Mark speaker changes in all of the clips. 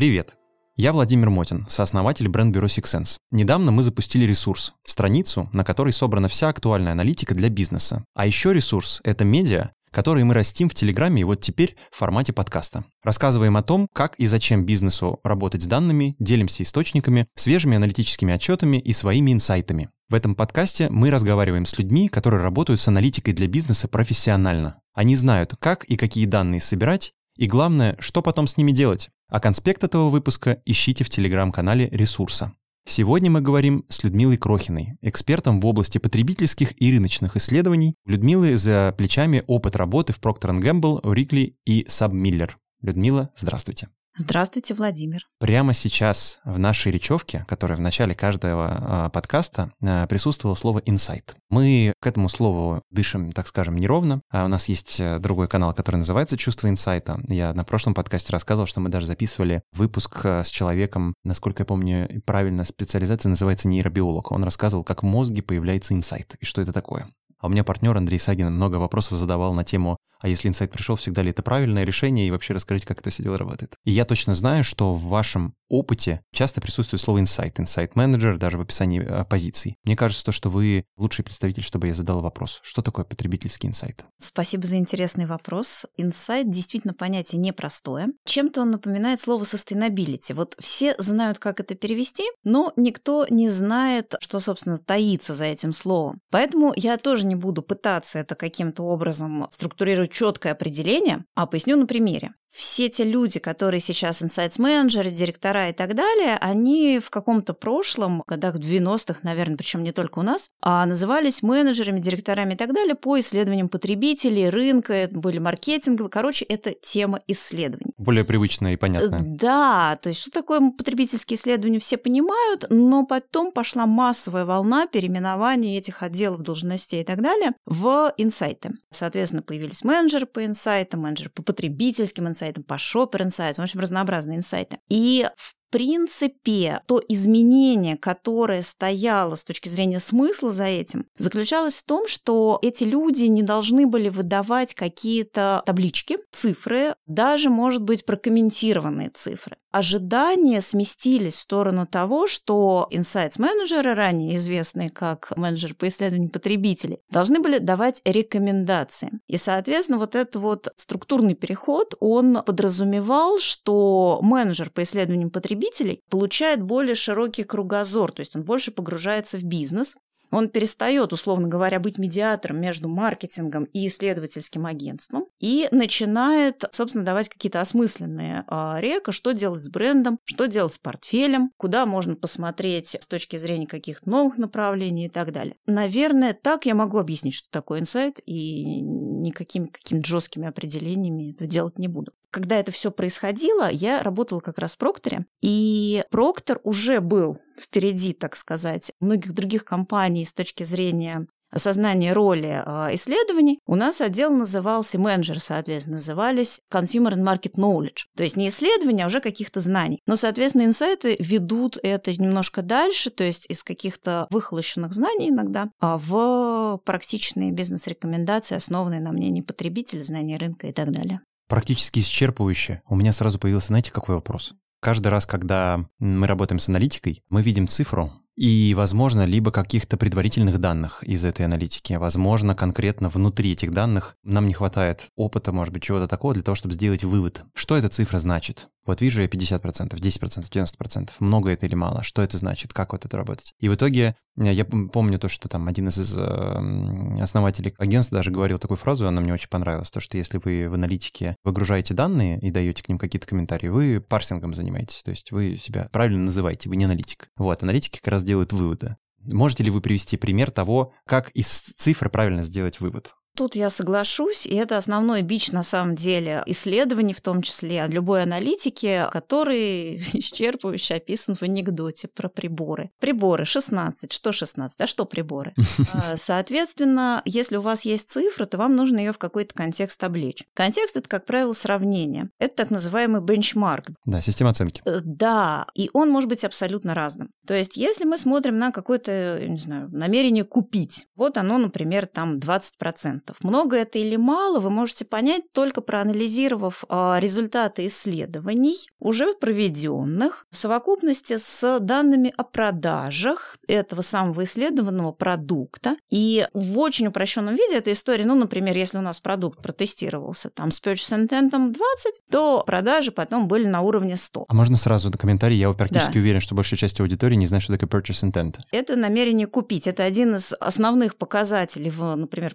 Speaker 1: Привет! Я Владимир Мотин, сооснователь бренд-бюро Sixsense. Недавно мы запустили ресурс, страницу, на которой собрана вся актуальная аналитика для бизнеса. А еще ресурс — это медиа, которые мы растим в Телеграме и вот теперь в формате подкаста. Рассказываем о том, как и зачем бизнесу работать с данными, делимся источниками, свежими аналитическими отчетами и своими инсайтами. В этом подкасте мы разговариваем с людьми, которые работают с аналитикой для бизнеса профессионально. Они знают, как и какие данные собирать, и главное, что потом с ними делать. А конспект этого выпуска ищите в телеграм-канале «Ресурса». Сегодня мы говорим с Людмилой Крохиной, экспертом в области потребительских и рыночных исследований. Людмилы за плечами опыт работы в Procter Gamble, Рикли и Submiller. Людмила, здравствуйте.
Speaker 2: Здравствуйте, Владимир.
Speaker 1: Прямо сейчас в нашей речевке, которая в начале каждого э, подкаста, э, присутствовало слово «инсайт». Мы к этому слову дышим, так скажем, неровно. А у нас есть э, другой канал, который называется «Чувство инсайта». Я на прошлом подкасте рассказывал, что мы даже записывали выпуск с человеком, насколько я помню, правильно специализация называется нейробиолог. Он рассказывал, как в мозге появляется инсайт и что это такое. А у меня партнер Андрей Сагин много вопросов задавал на тему а если инсайт пришел, всегда ли это правильное решение, и вообще расскажите, как это все дело работает. И я точно знаю, что в вашем опыте часто присутствует слово инсайт, инсайт-менеджер, даже в описании э, позиций. Мне кажется, то, что вы лучший представитель, чтобы я задал вопрос. Что такое потребительский инсайт?
Speaker 2: Спасибо за интересный вопрос. Инсайт действительно понятие непростое. Чем-то он напоминает слово sustainability. Вот все знают, как это перевести, но никто не знает, что, собственно, таится за этим словом. Поэтому я тоже не буду пытаться это каким-то образом структурировать четкое определение, а поясню на примере все те люди, которые сейчас инсайтс-менеджеры, директора и так далее, они в каком-то прошлом, годах 90-х, наверное, причем не только у нас, а назывались менеджерами, директорами и так далее по исследованиям потребителей, рынка, это были маркетинговые. Короче, это тема исследований.
Speaker 1: Более привычная и понятная.
Speaker 2: Да, то есть что такое потребительские исследования, все понимают, но потом пошла массовая волна переименования этих отделов, должностей и так далее в инсайты. Соответственно, появились менеджеры по инсайтам, менеджеры по потребительским инсайтам, инсайтам, по Shopper Insights, в общем, разнообразные инсайты. И в принципе, то изменение, которое стояло с точки зрения смысла за этим, заключалось в том, что эти люди не должны были выдавать какие-то таблички, цифры, даже, может быть, прокомментированные цифры. Ожидания сместились в сторону того, что инсайтс-менеджеры, ранее известные как менеджеры по исследованию потребителей, должны были давать рекомендации. И, соответственно, вот этот вот структурный переход, он подразумевал, что менеджер по исследованию потребителей получает более широкий кругозор, то есть он больше погружается в бизнес, он перестает, условно говоря, быть медиатором между маркетингом и исследовательским агентством и начинает, собственно, давать какие-то осмысленные э, река, что делать с брендом, что делать с портфелем, куда можно посмотреть с точки зрения каких-то новых направлений и так далее. Наверное, так я могу объяснить, что такое инсайт, и никакими какими-то жесткими определениями это делать не буду. Когда это все происходило, я работала как раз в Прокторе, и Проктор уже был впереди, так сказать, многих других компаний с точки зрения осознания роли а, исследований, у нас отдел назывался, менеджер, соответственно, назывались Consumer and Market Knowledge. То есть не исследования, а уже каких-то знаний. Но, соответственно, инсайты ведут это немножко дальше, то есть из каких-то выхолощенных знаний иногда а в практичные бизнес-рекомендации, основанные на мнении потребителя, знания рынка и так далее.
Speaker 1: Практически исчерпывающе. У меня сразу появился, знаете, какой вопрос? Каждый раз, когда мы работаем с аналитикой, мы видим цифру, и, возможно, либо каких-то предварительных данных из этой аналитики. Возможно, конкретно внутри этих данных нам не хватает опыта, может быть, чего-то такого для того, чтобы сделать вывод. Что эта цифра значит? Вот вижу я 50%, 10%, 90%. Много это или мало? Что это значит? Как вот это работать? И в итоге э, я помню то, что там один из э, основателей агентства даже говорил такую фразу, она мне очень понравилась, то, что если вы в аналитике выгружаете данные и даете к ним какие-то комментарии, вы парсингом занимаетесь, то есть вы себя правильно называете, вы не аналитик. Вот, аналитики как раз делают выводы. Можете ли вы привести пример того, как из цифр правильно сделать вывод?
Speaker 2: Тут я соглашусь, и это основной бич на самом деле исследований, в том числе любой аналитики, который исчерпывающе описан в анекдоте про приборы. Приборы 16. Что 16? А что приборы? А, соответственно, если у вас есть цифра, то вам нужно ее в какой-то контекст облечь. Контекст это, как правило, сравнение. Это так называемый бенчмарк.
Speaker 1: Да, система оценки. Э,
Speaker 2: да, и он может быть абсолютно разным. То есть, если мы смотрим на какое-то, не знаю, намерение купить, вот оно, например, там 20%. Много это или мало, вы можете понять только проанализировав а, результаты исследований, уже проведенных, в совокупности с данными о продажах этого самого исследованного продукта. И в очень упрощенном виде эта история, ну, например, если у нас продукт протестировался там с purchase intent 20, то продажи потом были на уровне 100.
Speaker 1: А можно сразу на комментарий? Я практически да. уверен, что большая часть аудитории не знает, что такое purchase intent.
Speaker 2: Это намерение купить. Это один из основных показателей в, например,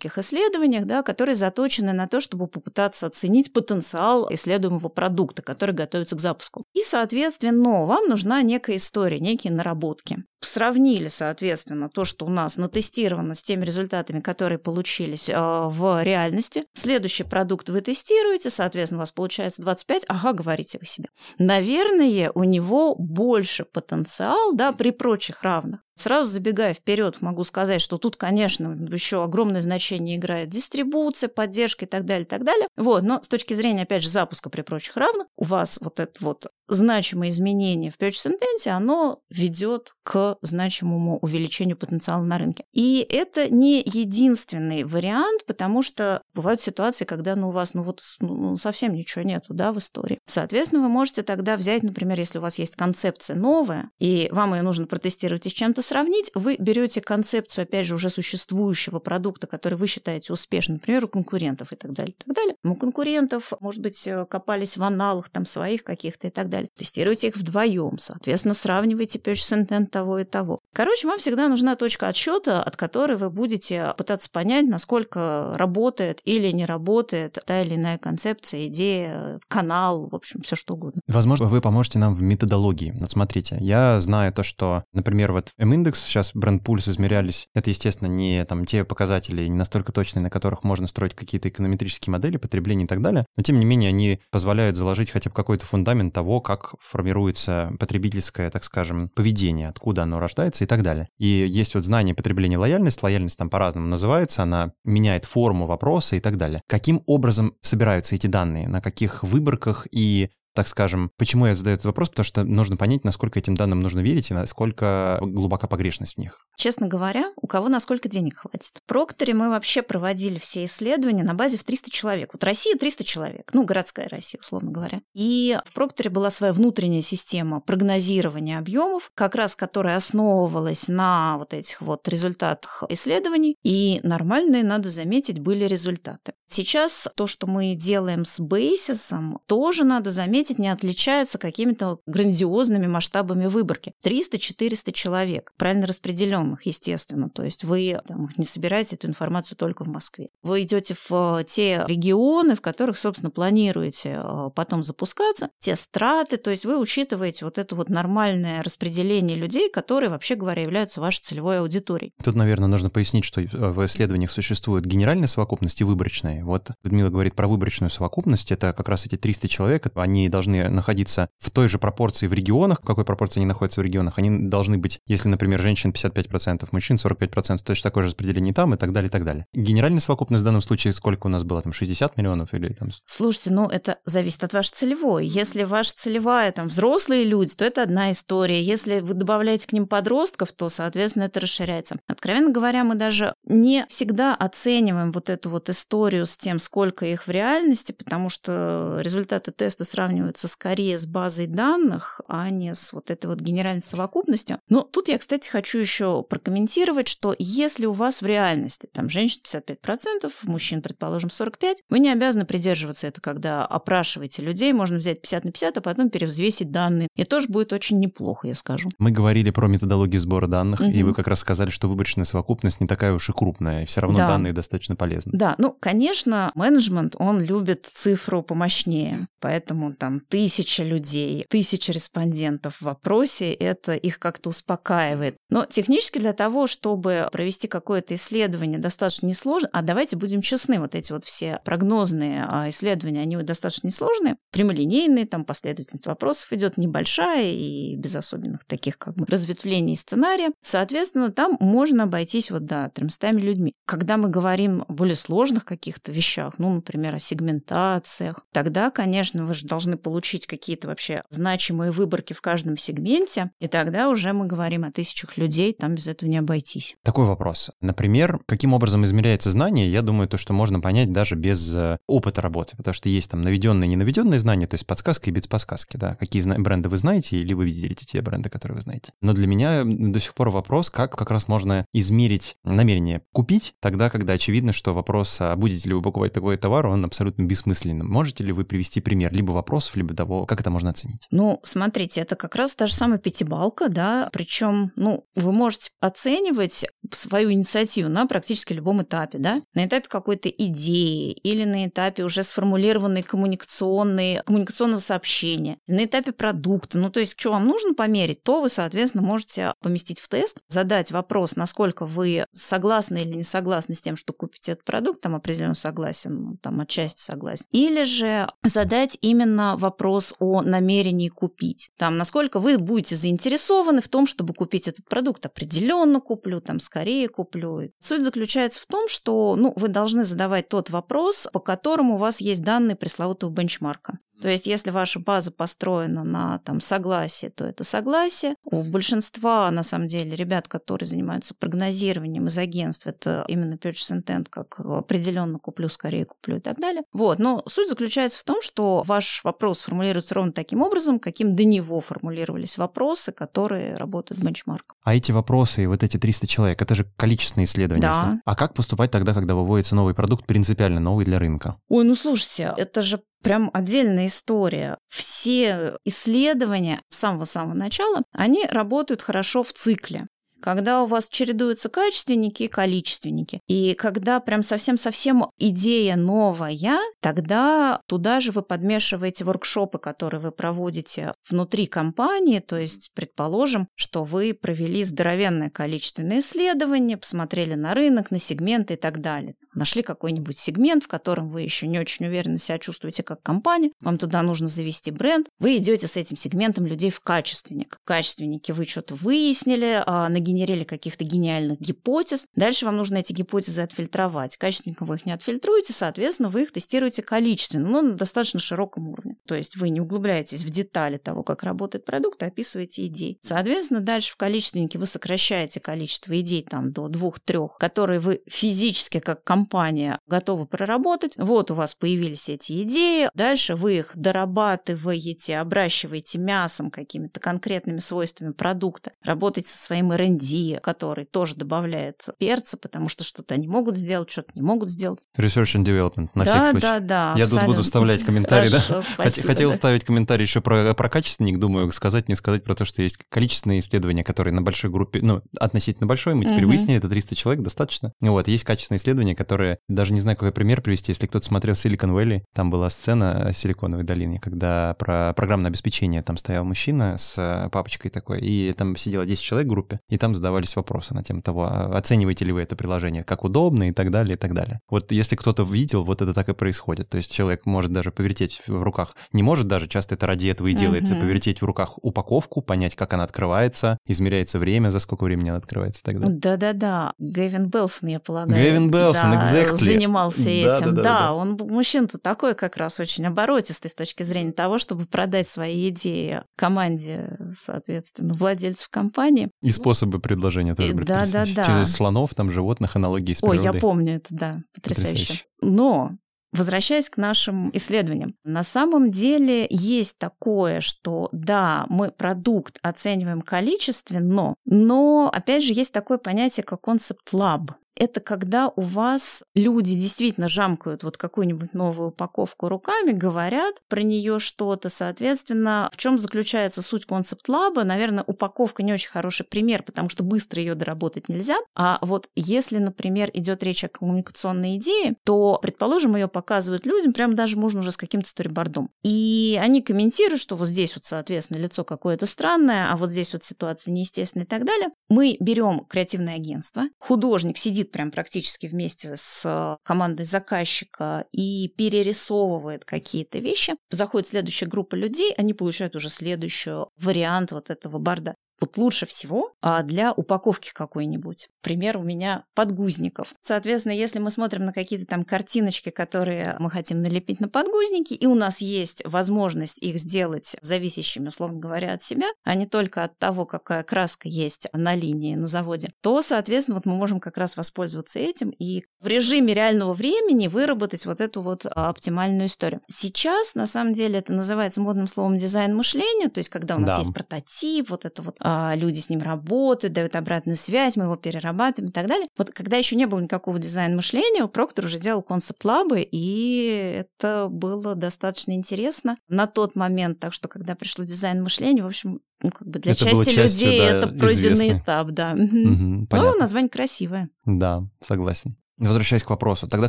Speaker 2: потребительских исследованиях, да, которые заточены на то, чтобы попытаться оценить потенциал исследуемого продукта, который готовится к запуску. И, соответственно, вам нужна некая история, некие наработки сравнили, соответственно, то, что у нас натестировано с теми результатами, которые получились э, в реальности. Следующий продукт вы тестируете, соответственно, у вас получается 25, ага, говорите вы себе. Наверное, у него больше потенциал, да, при прочих равных. Сразу забегая вперед, могу сказать, что тут, конечно, еще огромное значение играет дистрибуция, поддержка и так далее, и так далее. Вот, но с точки зрения, опять же, запуска при прочих равных, у вас вот это вот значимое изменение в purchase intent, оно ведет к значимому увеличению потенциала на рынке. И это не единственный вариант, потому что бывают ситуации, когда ну, у вас ну, вот, ну, совсем ничего нету да, в истории. Соответственно, вы можете тогда взять, например, если у вас есть концепция новая, и вам ее нужно протестировать и с чем-то сравнить, вы берете концепцию, опять же, уже существующего продукта, который вы считаете успешным, например, у конкурентов и так далее, и так далее. У конкурентов, может быть, копались в аналах там своих каких-то и так далее. Тестируйте их вдвоем, соответственно, сравнивайте intent того и того. Короче, вам всегда нужна точка отсчета, от которой вы будете пытаться понять, насколько работает или не работает та или иная концепция, идея, канал, в общем, все что угодно.
Speaker 1: Возможно, вы поможете нам в методологии. Вот смотрите, я знаю то, что, например, вот m индекс, сейчас бренд пульс измерялись. Это, естественно, не там те показатели, не настолько точные, на которых можно строить какие-то эконометрические модели потребления и так далее. Но, тем не менее, они позволяют заложить хотя бы какой-то фундамент того, как формируется потребительское, так скажем, поведение, откуда оно рождается и так далее. И есть вот знание потребления лояльность. Лояльность там по-разному называется. Она меняет форму вопроса и так далее. Каким образом собираются эти данные? На каких выборках и так скажем. Почему я задаю этот вопрос? Потому что нужно понять, насколько этим данным нужно верить и насколько глубока погрешность в них.
Speaker 2: Честно говоря, у кого насколько денег хватит. В Прокторе мы вообще проводили все исследования на базе в 300 человек. Вот Россия 300 человек, ну, городская Россия, условно говоря. И в Прокторе была своя внутренняя система прогнозирования объемов, как раз которая основывалась на вот этих вот результатах исследований. И нормальные, надо заметить, были результаты. Сейчас то, что мы делаем с бейсисом, тоже надо заметить, не отличается какими-то грандиозными масштабами выборки. 300-400 человек, правильно распределенных, естественно. То есть вы там, не собираете эту информацию только в Москве. Вы идете в те регионы, в которых, собственно, планируете э, потом запускаться, те страты, то есть вы учитываете вот это вот нормальное распределение людей, которые, вообще говоря, являются вашей целевой аудиторией.
Speaker 1: Тут, наверное, нужно пояснить, что в исследованиях существует генеральная совокупность и выборочная. Вот Людмила говорит про выборочную совокупность. Это как раз эти 300 человек. Они должны находиться в той же пропорции в регионах. В какой пропорции они находятся в регионах? Они должны быть, если, например, женщин 55%, мужчин 45%, точно такое же распределение там и так далее, и так далее. Генеральная совокупность в данном случае сколько у нас было? Там 60 миллионов или там...
Speaker 2: Слушайте, ну это зависит от вашей целевой. Если ваша целевая там взрослые люди, то это одна история. Если вы добавляете к ним подростков, то, соответственно, это расширяется. Откровенно говоря, мы даже не всегда оцениваем вот эту вот историю с тем, сколько их в реальности, потому что результаты теста сравниваются скорее с базой данных, а не с вот этой вот генеральной совокупностью. Но тут я, кстати, хочу еще прокомментировать, что если у вас в реальности там женщин 55%, мужчин, предположим, 45%, вы не обязаны придерживаться это, когда опрашиваете людей, можно взять 50 на 50, а потом перевзвесить данные. И тоже будет очень неплохо, я скажу.
Speaker 1: Мы говорили про методологию сбора данных, угу. и вы как раз сказали, что выборочная совокупность не такая уж и крупная, и все равно да. данные достаточно полезны.
Speaker 2: Да, ну, конечно, менеджмент, он любит цифру помощнее, поэтому там тысяча людей, тысяча респондентов в вопросе, это их как-то успокаивает. Но технически для того, чтобы провести какое-то исследование, достаточно несложно, а давайте будем честны, вот эти вот все прогнозные а, исследования, они достаточно несложные, прямолинейные, там последовательность вопросов идет небольшая и без особенных таких как бы разветвлений сценария. Соответственно, там можно обойтись вот, да, 300 людьми. Когда мы говорим о более сложных каких-то вещах, ну, например, о сегментациях, тогда, конечно, вы же должны получить какие-то вообще значимые выборки в каждом сегменте, и тогда уже мы говорим о тысячах людей, там без этого не обойтись.
Speaker 1: Такой вопрос. Например, каким образом измеряется знание? Я думаю, то, что можно понять даже без э, опыта работы, потому что есть там наведенные и ненаведенные знания, то есть подсказка и без подсказки, да. Какие бренды вы знаете, или вы видите те бренды, которые вы знаете. Но для меня до сих пор вопрос, как как раз можно измерить намерение купить, тогда, когда очевидно, что вопрос, а будете ли вы покупать такой товар, он абсолютно бессмысленным. Можете ли вы привести пример либо вопросов, либо того, как это можно оценить?
Speaker 2: Ну, смотрите, это как раз та же самая пятибалка, да, причем, ну, вы можете оценивать свою инициативу на практически любом этапе, да, на этапе какой-то идеи или на этапе уже сформулированной коммуникационной, коммуникационного сообщения, на этапе продукта. Ну, то есть, что вам нужно померить, то вы, соответственно, можете поместить в тест, задать вопрос, насколько вы согласны или не согласны с тем, что купите этот продукт, там определенно согласен, ну, там отчасти согласен. Или же задать именно вопрос о намерении купить. Там, насколько вы будете заинтересованы в том, чтобы купить этот продукт. Определенно куплю, там, скорее куплю. Суть заключается в том, что ну, вы должны задавать тот вопрос, по которому у вас есть данные пресловутого бенчмарка. То есть, если ваша база построена на там, согласии, то это согласие. У большинства, на самом деле, ребят, которые занимаются прогнозированием из агентств, это именно purchase intent, как определенно куплю, скорее куплю и так далее. Вот. Но суть заключается в том, что ваш вопрос формулируется ровно таким образом, каким до него формулировались вопросы, которые работают бенчмарком.
Speaker 1: А эти вопросы вот эти 300 человек, это же количественные исследования.
Speaker 2: Да.
Speaker 1: А как поступать тогда, когда выводится новый продукт, принципиально новый для рынка?
Speaker 2: Ой, ну слушайте, это же прям отдельная история. Все исследования с самого-самого начала, они работают хорошо в цикле когда у вас чередуются качественники и количественники. И когда прям совсем-совсем идея новая, тогда туда же вы подмешиваете воркшопы, которые вы проводите внутри компании. То есть, предположим, что вы провели здоровенное количественное исследование, посмотрели на рынок, на сегменты и так далее. Нашли какой-нибудь сегмент, в котором вы еще не очень уверенно себя чувствуете как компания, вам туда нужно завести бренд, вы идете с этим сегментом людей в качественник. В качественнике вы что-то выяснили, а на нагенерили каких-то гениальных гипотез. Дальше вам нужно эти гипотезы отфильтровать. Качественненько вы их не отфильтруете, соответственно, вы их тестируете количественно, но на достаточно широком уровне. То есть вы не углубляетесь в детали того, как работает продукт, а описываете идеи. Соответственно, дальше в количественнике вы сокращаете количество идей там до двух-трех, которые вы физически как компания готовы проработать. Вот у вас появились эти идеи. Дальше вы их дорабатываете, обращиваете мясом, какими-то конкретными свойствами продукта, работаете со своим R&D, R&D, который тоже добавляет перца, потому что что-то они могут сделать, что-то не могут сделать.
Speaker 1: Research and Development, на
Speaker 2: да,
Speaker 1: всякий
Speaker 2: случай. Да, да,
Speaker 1: Я тут буду вставлять комментарий, да?
Speaker 2: Спасибо,
Speaker 1: Хотел
Speaker 2: да.
Speaker 1: вставить комментарий еще про, про качественник, думаю, сказать, не сказать про то, что есть количественные исследования, которые на большой группе, ну, относительно большой, мы теперь
Speaker 2: Мгм.
Speaker 1: выяснили, это 300 человек, достаточно. Вот, есть качественные исследования, которые, даже не знаю, какой пример привести, если кто-то смотрел Silicon Valley, там была сцена Силиконовой долины, когда про программное обеспечение там стоял мужчина с э, папочкой такой, и там сидело 10 человек в группе, и там задавались вопросы на тему того, а оцениваете ли вы это приложение как удобно и так далее, и так далее. Вот если кто-то видел, вот это так и происходит. То есть человек может даже повертеть в руках, не может даже, часто это ради этого и делается,
Speaker 2: Мгм.
Speaker 1: повертеть в руках упаковку, понять, как она открывается, измеряется время, за сколько времени она открывается и так далее.
Speaker 2: Да-да-да, Гэвин Белсон, я полагаю.
Speaker 1: Гэвин Белсон,
Speaker 2: да,
Speaker 1: exactly.
Speaker 2: занимался
Speaker 1: Да,
Speaker 2: этим.
Speaker 1: да, да, да.
Speaker 2: он был мужчина-то такой как раз очень оборотистый с точки зрения того, чтобы продать свои идеи команде, соответственно, владельцев компании.
Speaker 1: И способы предложения тоже
Speaker 2: И-
Speaker 1: были
Speaker 2: да, да, да.
Speaker 1: Через слонов, там, животных, аналогии с
Speaker 2: Ой,
Speaker 1: природой.
Speaker 2: я помню это, да, потрясающе.
Speaker 1: Потрясающе.
Speaker 2: Но Возвращаясь к нашим исследованиям, на самом деле есть такое, что да, мы продукт оцениваем количественно, но опять же есть такое понятие, как концепт лаб. Это когда у вас люди действительно жамкают вот какую-нибудь новую упаковку руками, говорят про нее что-то, соответственно, в чем заключается суть концепт лаба? Наверное, упаковка не очень хороший пример, потому что быстро ее доработать нельзя. А вот если, например, идет речь о коммуникационной идее, то, предположим, ее показывают людям, прям даже можно уже с каким-то сторибордом. И они комментируют, что вот здесь вот, соответственно, лицо какое-то странное, а вот здесь вот ситуация неестественная и так далее. Мы берем креативное агентство, художник сидит прям практически вместе с командой заказчика и перерисовывает какие-то вещи. Заходит следующая группа людей, они получают уже следующий вариант вот этого борда. Вот лучше всего а, для упаковки какой-нибудь. Пример у меня подгузников. Соответственно, если мы смотрим на какие-то там картиночки, которые мы хотим налепить на подгузники, и у нас есть возможность их сделать зависящими, условно говоря, от себя, а не только от того, какая краска есть на линии на заводе, то, соответственно, вот мы можем как раз воспользоваться этим и в режиме реального времени выработать вот эту вот а, оптимальную историю. Сейчас, на самом деле, это называется модным словом дизайн мышления, то есть когда у нас да. есть прототип, вот это вот люди с ним работают, дают обратную связь, мы его перерабатываем и так далее. Вот когда еще не было никакого дизайн мышления, Проктор уже делал концепт-лабы, и это было достаточно интересно на тот момент. Так что, когда пришло дизайн мышления, в общем, ну, как бы для это части частью, людей да, это пройденный известный. этап, да. Угу, Но название красивое.
Speaker 1: Да, согласен. Возвращаясь к вопросу, тогда,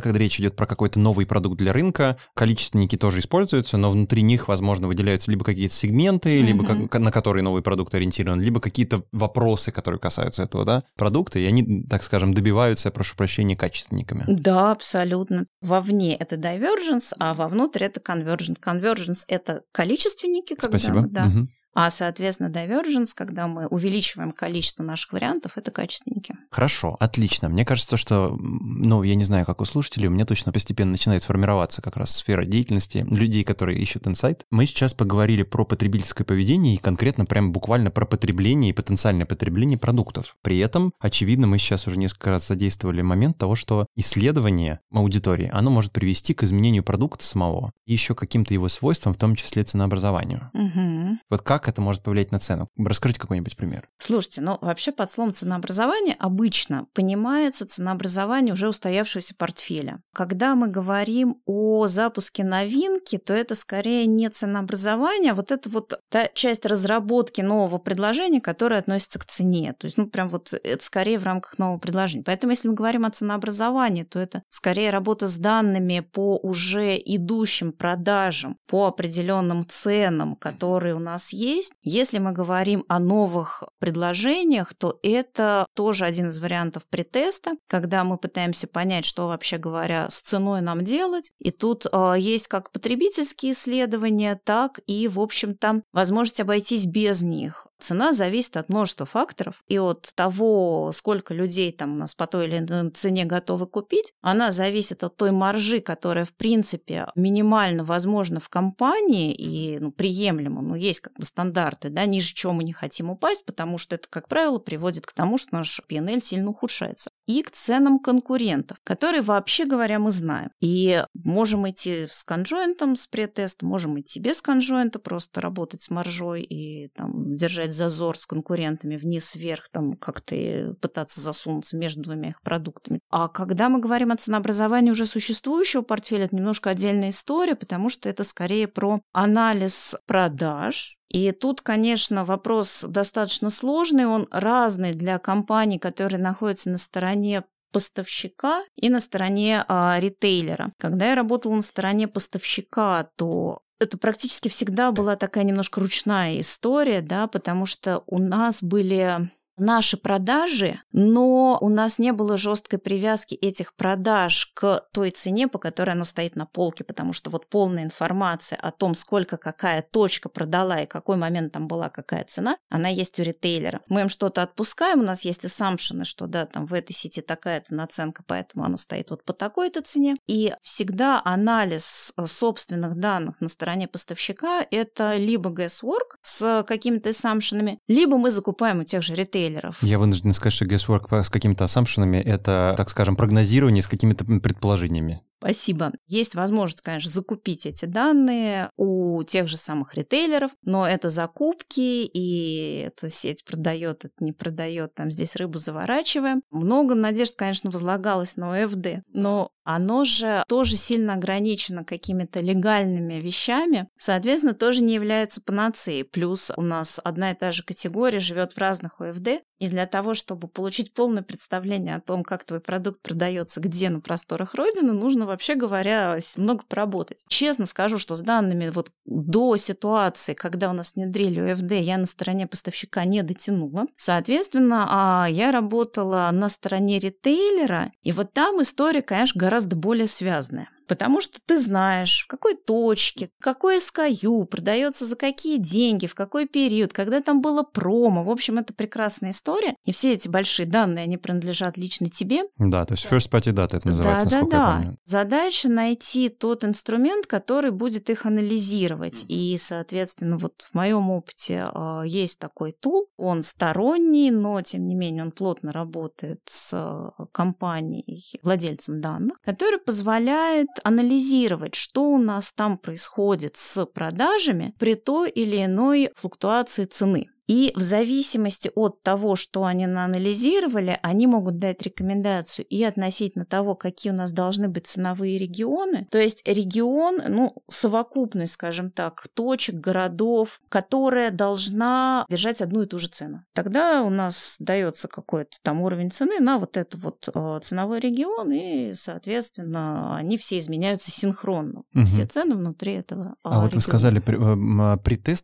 Speaker 1: когда речь идет про какой-то новый продукт для рынка, количественники тоже используются, но внутри них, возможно, выделяются либо какие-то сегменты, mm-hmm. либо как, на которые новый продукт ориентирован, либо какие-то вопросы, которые касаются этого да, продукта, и они, так скажем, добиваются, прошу прощения, качественниками.
Speaker 2: Да, абсолютно. Вовне это divergence, а вовнутрь это convergence. Convergence — это количественники, когда...
Speaker 1: Спасибо.
Speaker 2: Да. Угу. А, соответственно, divergence, когда мы увеличиваем количество наших вариантов, это качественники.
Speaker 1: Хорошо, отлично. Мне кажется, что, ну, я не знаю, как у слушателей, у меня точно постепенно начинает формироваться как раз сфера деятельности людей, которые ищут инсайт. Мы сейчас поговорили про потребительское поведение и конкретно прям буквально про потребление и потенциальное потребление продуктов. При этом, очевидно, мы сейчас уже несколько раз задействовали момент того, что исследование аудитории, оно может привести к изменению продукта самого и еще каким-то его свойствам, в том числе ценообразованию.
Speaker 2: Угу.
Speaker 1: Вот как как это может повлиять на цену? Расскажите какой-нибудь пример.
Speaker 2: Слушайте, ну вообще под словом ценообразование обычно понимается ценообразование уже устоявшегося портфеля. Когда мы говорим о запуске новинки, то это скорее не ценообразование, а вот это вот та часть разработки нового предложения, которая относится к цене. То есть, ну прям вот это скорее в рамках нового предложения. Поэтому если мы говорим о ценообразовании, то это скорее работа с данными по уже идущим продажам, по определенным ценам, которые у нас есть, есть. Если мы говорим о новых предложениях, то это тоже один из вариантов претеста, когда мы пытаемся понять, что вообще говоря с ценой нам делать. И тут э, есть как потребительские исследования, так и, в общем-то, возможность обойтись без них. Цена зависит от множества факторов, и от того, сколько людей там у нас по той или иной цене готовы купить, она зависит от той маржи, которая, в принципе, минимально возможна в компании и ну, приемлема. Ну, есть как бы стандарты, да, ниже чего мы не хотим упасть, потому что это, как правило, приводит к тому, что наш PNL сильно ухудшается. И к ценам конкурентов, которые, вообще говоря, мы знаем. И можем идти с конжоинтом, с претестом, можем идти без конжоинта, просто работать с маржой и там, держать зазор с конкурентами вниз-вверх, там как-то пытаться засунуться между двумя их продуктами. А когда мы говорим о ценообразовании уже существующего портфеля, это немножко отдельная история, потому что это скорее про анализ продаж, и тут, конечно, вопрос достаточно сложный, он разный для компаний, которые находятся на стороне поставщика и на стороне а, ритейлера. Когда я работала на стороне поставщика, то это практически всегда была такая немножко ручная история, да, потому что у нас были наши продажи, но у нас не было жесткой привязки этих продаж к той цене, по которой оно стоит на полке, потому что вот полная информация о том, сколько какая точка продала и какой момент там была какая цена, она есть у ритейлера. Мы им что-то отпускаем, у нас есть ассампшены, что да, там в этой сети такая-то наценка, поэтому оно стоит вот по такой-то цене. И всегда анализ э, собственных данных на стороне поставщика – это либо guesswork с какими-то ассампшенами, либо мы закупаем у тех же ритейлеров ритейлеров.
Speaker 1: Я вынужден сказать, что guesswork с какими-то ассампшенами — это, так скажем, прогнозирование с какими-то предположениями.
Speaker 2: Спасибо. Есть возможность, конечно, закупить эти данные у тех же самых ритейлеров, но это закупки, и эта сеть продает, это не продает, там здесь рыбу заворачиваем. Много надежд, конечно, возлагалось на ОФД, но оно же тоже сильно ограничено какими-то легальными вещами, соответственно, тоже не является панацеей. Плюс у нас одна и та же категория живет в разных ОФД, и для того, чтобы получить полное представление о том, как твой продукт продается где на просторах Родины, нужно, вообще говоря, много поработать. Честно скажу, что с данными вот до ситуации, когда у нас внедрили ОФД, я на стороне поставщика не дотянула. Соответственно, а, я работала на стороне ритейлера, и вот там история, конечно, гораздо более связанная. Потому что ты знаешь, в какой точке, какое SKU продается за какие деньги, в какой период, когда там было промо. В общем, это прекрасная история. И все эти большие данные, они принадлежат лично тебе.
Speaker 1: Да, то есть first party data это называется,
Speaker 2: да, да, да. Задача найти тот инструмент, который будет их анализировать. И, соответственно, вот в моем опыте э, есть такой тул. Он сторонний, но тем не менее он плотно работает с э, компанией, владельцем данных, который позволяет анализировать, что у нас там происходит с продажами при той или иной флуктуации цены. И в зависимости от того, что они наанализировали, они могут дать рекомендацию и относительно того, какие у нас должны быть ценовые регионы. То есть регион, ну, совокупность, скажем так, точек, городов, которая должна держать одну и ту же цену. Тогда у нас дается какой-то там уровень цены на вот этот вот э, ценовой регион, и, соответственно, они все изменяются синхронно.
Speaker 1: Мгм.
Speaker 2: Все цены внутри этого.
Speaker 1: А вот вы
Speaker 2: региона.
Speaker 1: сказали, при- э, а,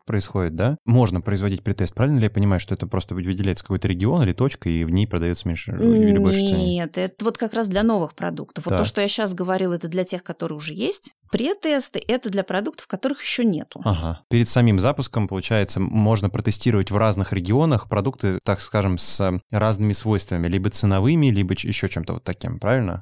Speaker 1: происходит, да? Можно производить притест. Правильно ли я понимаю, что это просто выделяется какой-то регион или точка, и в ней продается меньше или больше цене?
Speaker 2: Нет, это вот как раз для новых продуктов. Вот
Speaker 1: Так.
Speaker 2: то, что я сейчас говорила, это для тех, которые уже есть. Претесты – это для продуктов, которых еще нету.
Speaker 1: Ага. Перед самим запуском, получается, можно протестировать в разных регионах продукты, так скажем, с э, разными свойствами, либо ценовыми, либо еще чем-то вот таким, правильно?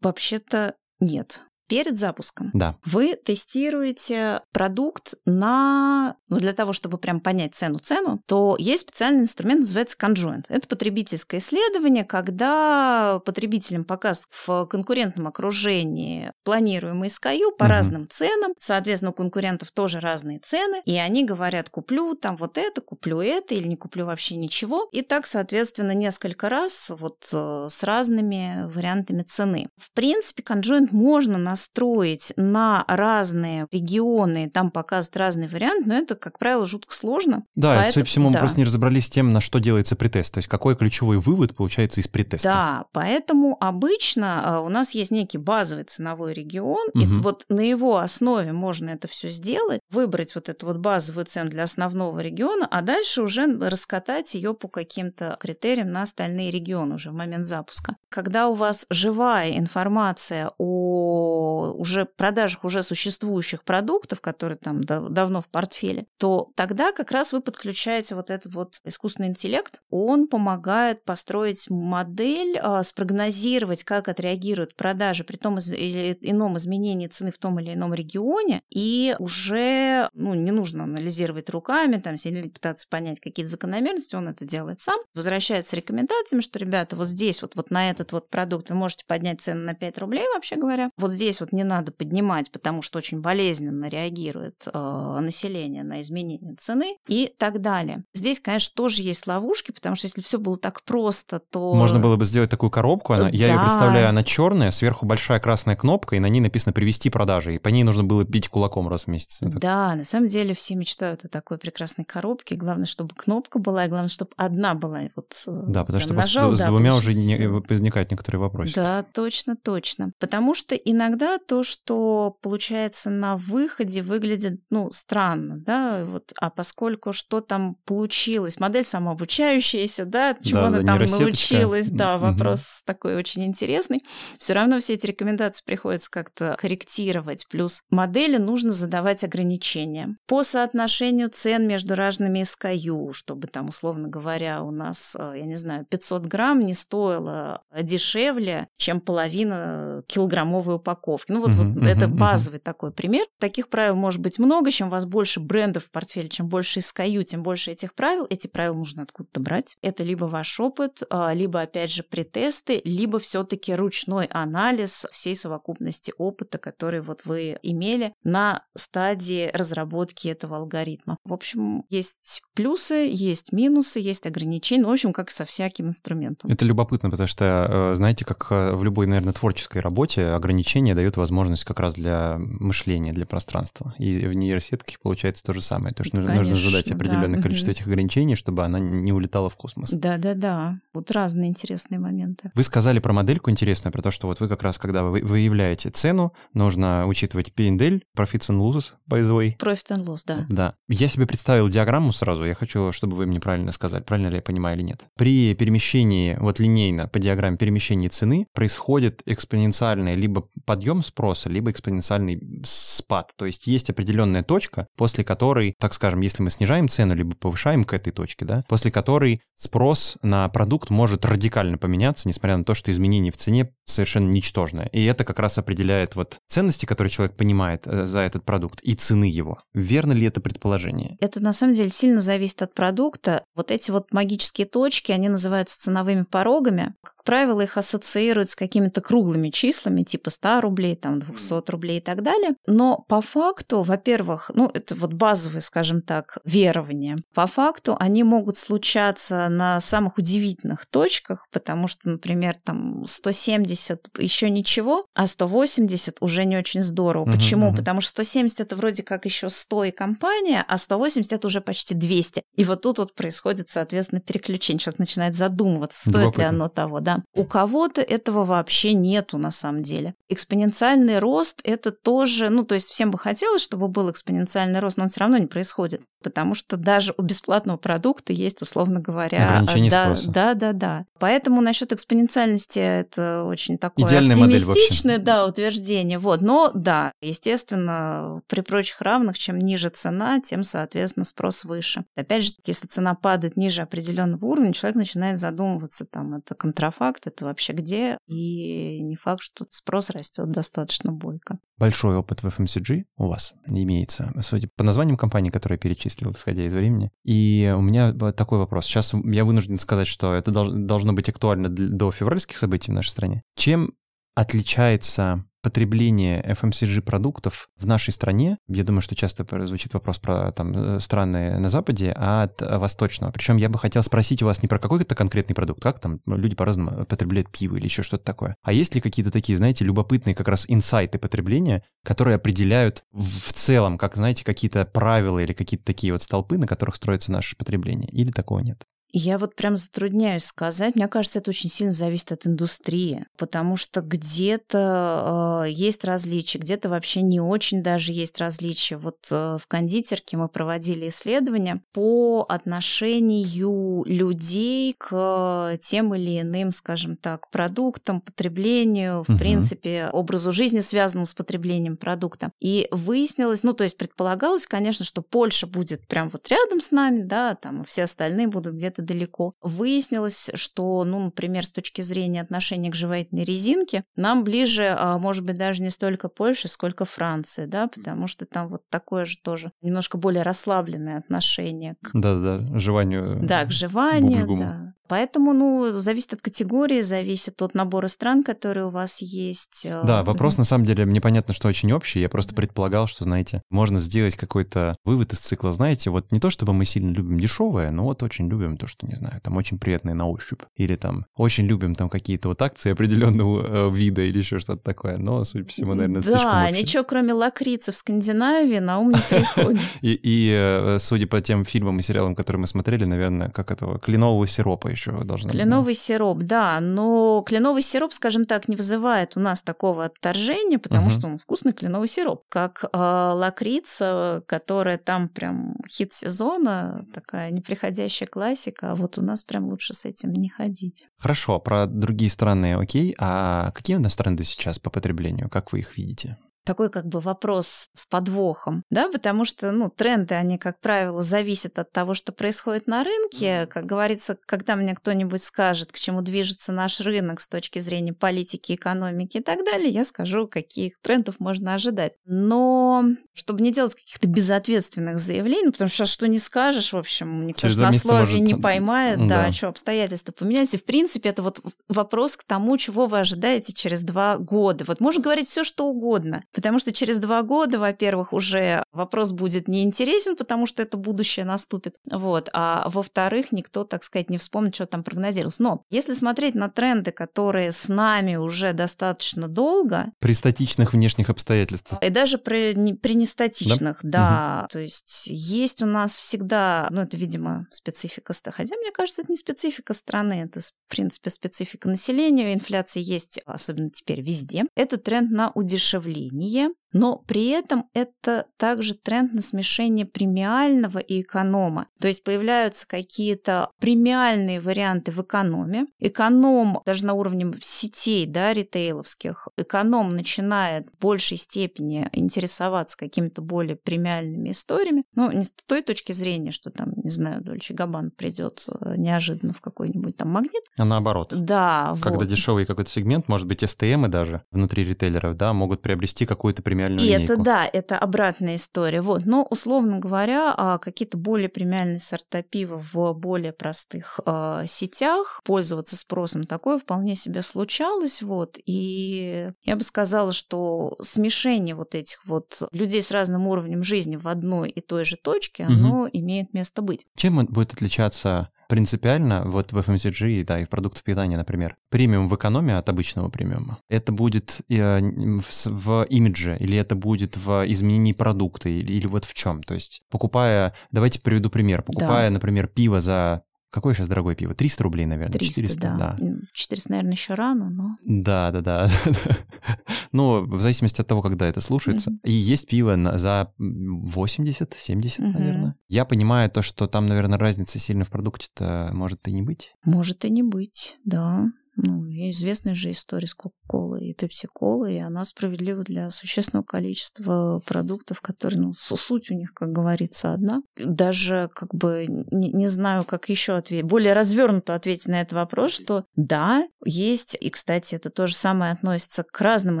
Speaker 2: Вообще-то нет. Перед запуском
Speaker 1: Да.
Speaker 2: вы тестируете продукт на... Ну, для того, чтобы прям понять цену-цену, то есть специальный инструмент, называется Conjoint. Это потребительское исследование, когда потребителям показывают в конкурентном окружении планируемые SKU по
Speaker 1: Мгм.
Speaker 2: разным ценам. Соответственно, у конкурентов тоже разные цены. И они говорят, куплю там вот это, куплю это или не куплю вообще ничего. И так, соответственно, несколько раз вот э, с разными вариантами цены. В принципе, Conjoint можно настроить на разные регионы, там показывают разный вариант, но это, как правило, жутко сложно.
Speaker 1: Да, и,
Speaker 2: Поэтому-
Speaker 1: судя по всему, мы
Speaker 2: да.
Speaker 1: просто не разобрались с тем, на что делается претест. То есть какой ключевой вывод получается из претеста.
Speaker 2: Да, поэтому обычно а, у нас есть некий базовый ценовой регион, и
Speaker 1: Мгм.
Speaker 2: вот на его основе можно это все сделать, выбрать вот эту вот базовую цену для основного региона, а дальше уже раскатать ее по каким-то критериям на остальные регионы уже в момент запуска. Когда у вас живая информация о уже продажах уже существующих продуктов, которые там дав- давно в портфеле, то тогда как раз вы подключаете вот этот вот искусственный интеллект. Он помогает построить модель, а, спрогнозировать, как отреагируют продажи при том или ином изменении цены в том или ином регионе, и уже ну, не нужно анализировать руками, там, пытаться понять какие-то закономерности, он это делает сам. Возвращается с рекомендациями, что, ребята, вот здесь вот, вот на этот вот продукт вы можете поднять цену на 5 рублей, вообще говоря. Вот здесь вот не надо поднимать, потому что очень болезненно реагирует э, население на изменение цены и так далее. Здесь, конечно, тоже есть ловушки, потому что если все было так просто, то...
Speaker 1: Можно было бы сделать такую коробку, она, я ее
Speaker 2: Да.
Speaker 1: представляю, она черная, сверху большая красная кнопка, и на ней написано «Привести продажи», и по ней нужно было бить кулаком раз в месяц. Это-
Speaker 2: Да, на самом деле все мечтают о такой прекрасной коробке. Главное, чтобы кнопка была, и главное, чтобы одна была. И Вот, э,
Speaker 1: Да, потому что
Speaker 2: нажал,
Speaker 1: с
Speaker 2: да,
Speaker 1: двумя уже не- возникают некоторые вопросы.
Speaker 2: Да, точно, точно. Потому что иногда то, что получается на выходе, выглядит, ну, странно, да, вот, а поскольку что там получилось, модель самообучающаяся, да, чему
Speaker 1: Да,
Speaker 2: она
Speaker 1: да,
Speaker 2: там научилась, да, вопрос такой очень интересный. Все равно все эти рекомендации приходится как-то корректировать. Плюс модели нужно задавать ограничения по соотношению цен между разными SKU, чтобы там, условно говоря, у нас, э, я не знаю, 500 грамм не стоило дешевле, чем половина килограммовой упаковки. Ну вот,
Speaker 1: Мгм,
Speaker 2: вот это
Speaker 1: мгм, мгм.
Speaker 2: базовый такой пример. Таких правил может быть много. Чем у вас больше брендов в портфеле, чем больше SKU, тем больше этих правил. Эти правила нужно откуда-то брать. Это либо ваш опыт, а, либо, опять же, претесты, либо все таки ручной анализ всей совокупности опыта, который вот вы имели на стадии разработки этого алгоритма. В общем, есть плюсы, есть минусы, есть ограничения. Ну, в общем, как со всяким инструментом.
Speaker 1: Это любопытно, потому что, э, знаете, как э, в любой, наверное, творческой работе ограничения дают возможность как раз для мышления, для пространства. И в нейросетке получается то же самое. То, что нужно, нужно
Speaker 2: Конечно,
Speaker 1: задать
Speaker 2: да.
Speaker 1: определенное
Speaker 2: Мгм.
Speaker 1: количество этих ограничений, чтобы она не улетала в космос.
Speaker 2: Да-да-да. Вот разные интересные моменты.
Speaker 1: Вы сказали про модельку интересную, про то, что вот вы как раз, когда вы выявляете цену, нужно учитывать P&L, Profits and Losses, by the way.
Speaker 2: Profit and Loss, да.
Speaker 1: Да. Я себе представил диаграмму сразу, я хочу, чтобы вы мне правильно сказали, правильно ли я понимаю или нет. При перемещении, вот линейно по диаграмме перемещения цены происходит экспоненциальный либо подъем спроса, либо экспоненциальный спад. То есть есть определенная точка, после которой, так скажем, если мы снижаем цену, либо повышаем к этой точке, да, после которой спрос на продукт может радикально поменяться, несмотря на то, что изменение в цене совершенно ничтожное. И это как раз определяет вот ценности, которые человек понимает э, за этот продукт, и цены его. Верно ли это предположение?
Speaker 2: Это на самом деле сильно зависит от продукта. Вот эти вот магические точки, они называются ценовыми порогами. Правило, их ассоциируют с какими-то круглыми числами, типа 100 рублей, там 200 рублей и так далее. Но по факту, во-первых, ну это вот базовые, скажем так, верования. По факту они могут случаться на самых удивительных точках, потому что, например, там 170 еще ничего, а 180 уже не очень здорово. Почему? Uh-huh. Потому что 170 это вроде как еще 100 и компания, а 180 это уже почти 200. И вот тут вот происходит, соответственно, переключение. Человек начинает задумываться, стоит Любопытно. ли оно того, да. У кого-то этого вообще нету на самом деле. Экспоненциальный рост это тоже, ну, то есть всем бы хотелось, чтобы был экспоненциальный рост, но он все равно не происходит, потому что даже у бесплатного продукта есть, условно говоря,
Speaker 1: ограничение
Speaker 2: да,
Speaker 1: спроса.
Speaker 2: Да, да, да. Поэтому насчет экспоненциальности это очень такое
Speaker 1: Идеальная
Speaker 2: оптимистичное, да, утверждение. Вот, но да, естественно, при прочих равных, чем ниже цена, тем, соответственно, спрос выше. Опять же, если цена падает ниже определенного уровня, человек начинает задумываться, там, это контрафакт, это вообще где, и не факт, что спрос растет достаточно бойко.
Speaker 1: Большой опыт в FMCG у вас имеется, судя по названиям компании, которые я перечислил, исходя из времени. И у меня такой вопрос. Сейчас я вынужден сказать, что это должно быть актуально до февральских событий в нашей стране. Чем отличается потребление FMCG продуктов в нашей стране, я думаю, что часто звучит вопрос про там э, страны на Западе, а от восточного. Причем я бы хотел спросить у вас не про какой-то конкретный продукт, как там люди по-разному потребляют пиво или еще что-то такое, а есть ли какие-то такие, знаете, любопытные как раз инсайты потребления, которые определяют в целом, как, знаете, какие-то правила или какие-то такие вот столпы, на которых строится наше потребление, или такого нет?
Speaker 2: Я вот прям затрудняюсь сказать. Мне кажется, это очень сильно зависит от индустрии, потому что где-то э, есть различия, где-то вообще не очень даже есть различия. Вот э, в кондитерке мы проводили исследования по отношению людей к тем или иным, скажем так, продуктам, потреблению, в угу. принципе, образу жизни, связанному с потреблением продукта. И выяснилось, ну, то есть предполагалось, конечно, что Польша будет прям вот рядом с нами, да, там все остальные будут где-то далеко. Выяснилось, что, ну, например, с точки зрения отношения к жевательной резинке, нам ближе, а, может быть, даже не столько Польша, сколько Франция, да, потому что там вот такое же тоже немножко более расслабленное отношение
Speaker 1: к... Да-да, жеванию.
Speaker 2: Да, к жеванию, да. Поэтому, ну, зависит от категории, зависит от набора стран, которые у вас есть.
Speaker 1: Э, да, вопрос на самом деле, мне понятно, что очень общий. Я просто предполагал, что, знаете, можно сделать какой-то вывод из цикла, знаете, вот не то, чтобы мы сильно любим дешевое, но вот очень любим то, что, не знаю, там очень приятное на ощупь. Или там очень любим там какие-то вот акции определенного э, вида или еще что-то такое. Но, судя по всему, наверное, это
Speaker 2: Да, ничего кроме лакрицы в Скандинавии на ум не приходит.
Speaker 1: И, э, судя по тем фильмам и сериалам, которые мы смотрели, наверное, как этого кленового сиропа еще должна
Speaker 2: Кленовый быть. сироп, да, но кленовый сироп, скажем так, не вызывает у нас такого отторжения, потому угу. что он вкусный кленовый сироп. Как э, лакрица, которая там прям хит сезона, такая неприходящая классика, а вот у нас прям лучше с этим не ходить.
Speaker 1: Хорошо, про другие страны окей, а какие у нас тренды сейчас по потреблению, как вы их видите?
Speaker 2: Такой как бы вопрос с подвохом, да, потому что, ну, тренды, они, как правило, зависят от того, что происходит на рынке. Как говорится, когда мне кто-нибудь скажет, к чему движется наш рынок с точки зрения политики, экономики и так далее, я скажу, каких трендов можно ожидать. Но чтобы не делать каких-то безответственных заявлений, потому что что не скажешь, в общем, никто на слове может... не поймает, да, да, что обстоятельства поменялись. И, в принципе, это вот вопрос к тому, чего вы ожидаете через два года. Вот можно говорить все, что угодно. Потому что через два года, во-первых, уже вопрос будет неинтересен, потому что это будущее наступит. Вот. А во-вторых, никто, так сказать, не вспомнит, что там прогнозировалось. Но если смотреть на тренды, которые с нами уже достаточно долго...
Speaker 1: При статичных внешних обстоятельствах.
Speaker 2: И даже при, при нестатичных, да. да. Угу. То есть есть у нас всегда, ну это, видимо, специфика, хотя мне кажется, это не специфика страны, это, в принципе, специфика населения. Инфляция есть, особенно теперь, везде. Это тренд на удешевление состояние но при этом это также тренд на смешение премиального и эконома. То есть появляются какие-то премиальные варианты в экономе. Эконом даже на уровне сетей, да, ритейловских, эконом начинает в большей степени интересоваться какими-то более премиальными историями. Ну, не с той точки зрения, что там, не знаю, Дольче Габан придет э, неожиданно в какой-нибудь там магнит.
Speaker 1: А наоборот.
Speaker 2: Да.
Speaker 1: Когда вот. дешевый какой-то сегмент, может быть, СТМы даже внутри ритейлеров, да, могут приобрести какую-то премиальную премиальную
Speaker 2: И
Speaker 1: линейку.
Speaker 2: это, да, это обратная история. Вот. Но, условно говоря, а, какие-то более премиальные сорта пива в более простых э, сетях, пользоваться спросом такое вполне себе случалось. Вот. И я бы сказала, что смешение вот этих вот людей с разным уровнем жизни в одной и той же точке, оно угу. имеет место быть.
Speaker 1: Чем будет отличаться принципиально вот в FMCG, да, и в продуктах питания, например, премиум в экономе от обычного премиума, это будет э, в, в имидже или это будет в изменении продукта или, или вот в чем? То есть покупая, давайте приведу пример, покупая, да. например, пиво за Какое сейчас дорогое пиво? 300 рублей, наверное?
Speaker 2: 300, 400, да. да. 400, наверное, еще рано, но...
Speaker 1: Да, да, да. ну, в зависимости от того, когда это слушается. Mm-hmm. И есть пиво за 80, 70, mm-hmm. наверное. Я понимаю то, что там, наверное, разницы сильно в продукте-то может и не быть.
Speaker 2: Может и не быть, да. Ну, известная же история с Кока-Колой и Пепси-Колой, и она справедлива для существенного количества продуктов, которые, ну, суть у них, как говорится, одна. Даже как бы не, не знаю, как еще ответить, более развернуто ответить на этот вопрос, что да, есть, и, кстати, это то же самое относится к разным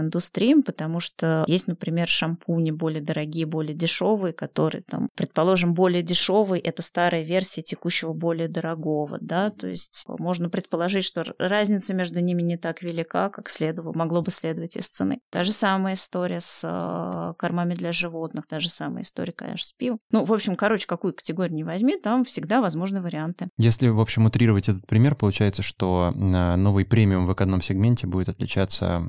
Speaker 2: индустриям, потому что есть, например, шампуни более дорогие, более дешевые, которые там, предположим, более дешевый, это старая версия текущего более дорогого, да, то есть можно предположить, что разница разница между ними не так велика, как следовало, могло бы следовать из цены. Та же самая история с э, кормами для животных, та же самая история, конечно, с пивом. Ну, в общем, короче, какую категорию не возьми, там всегда возможны варианты.
Speaker 1: Если, в общем, утрировать этот пример, получается, что э, новый премиум в эконом сегменте будет отличаться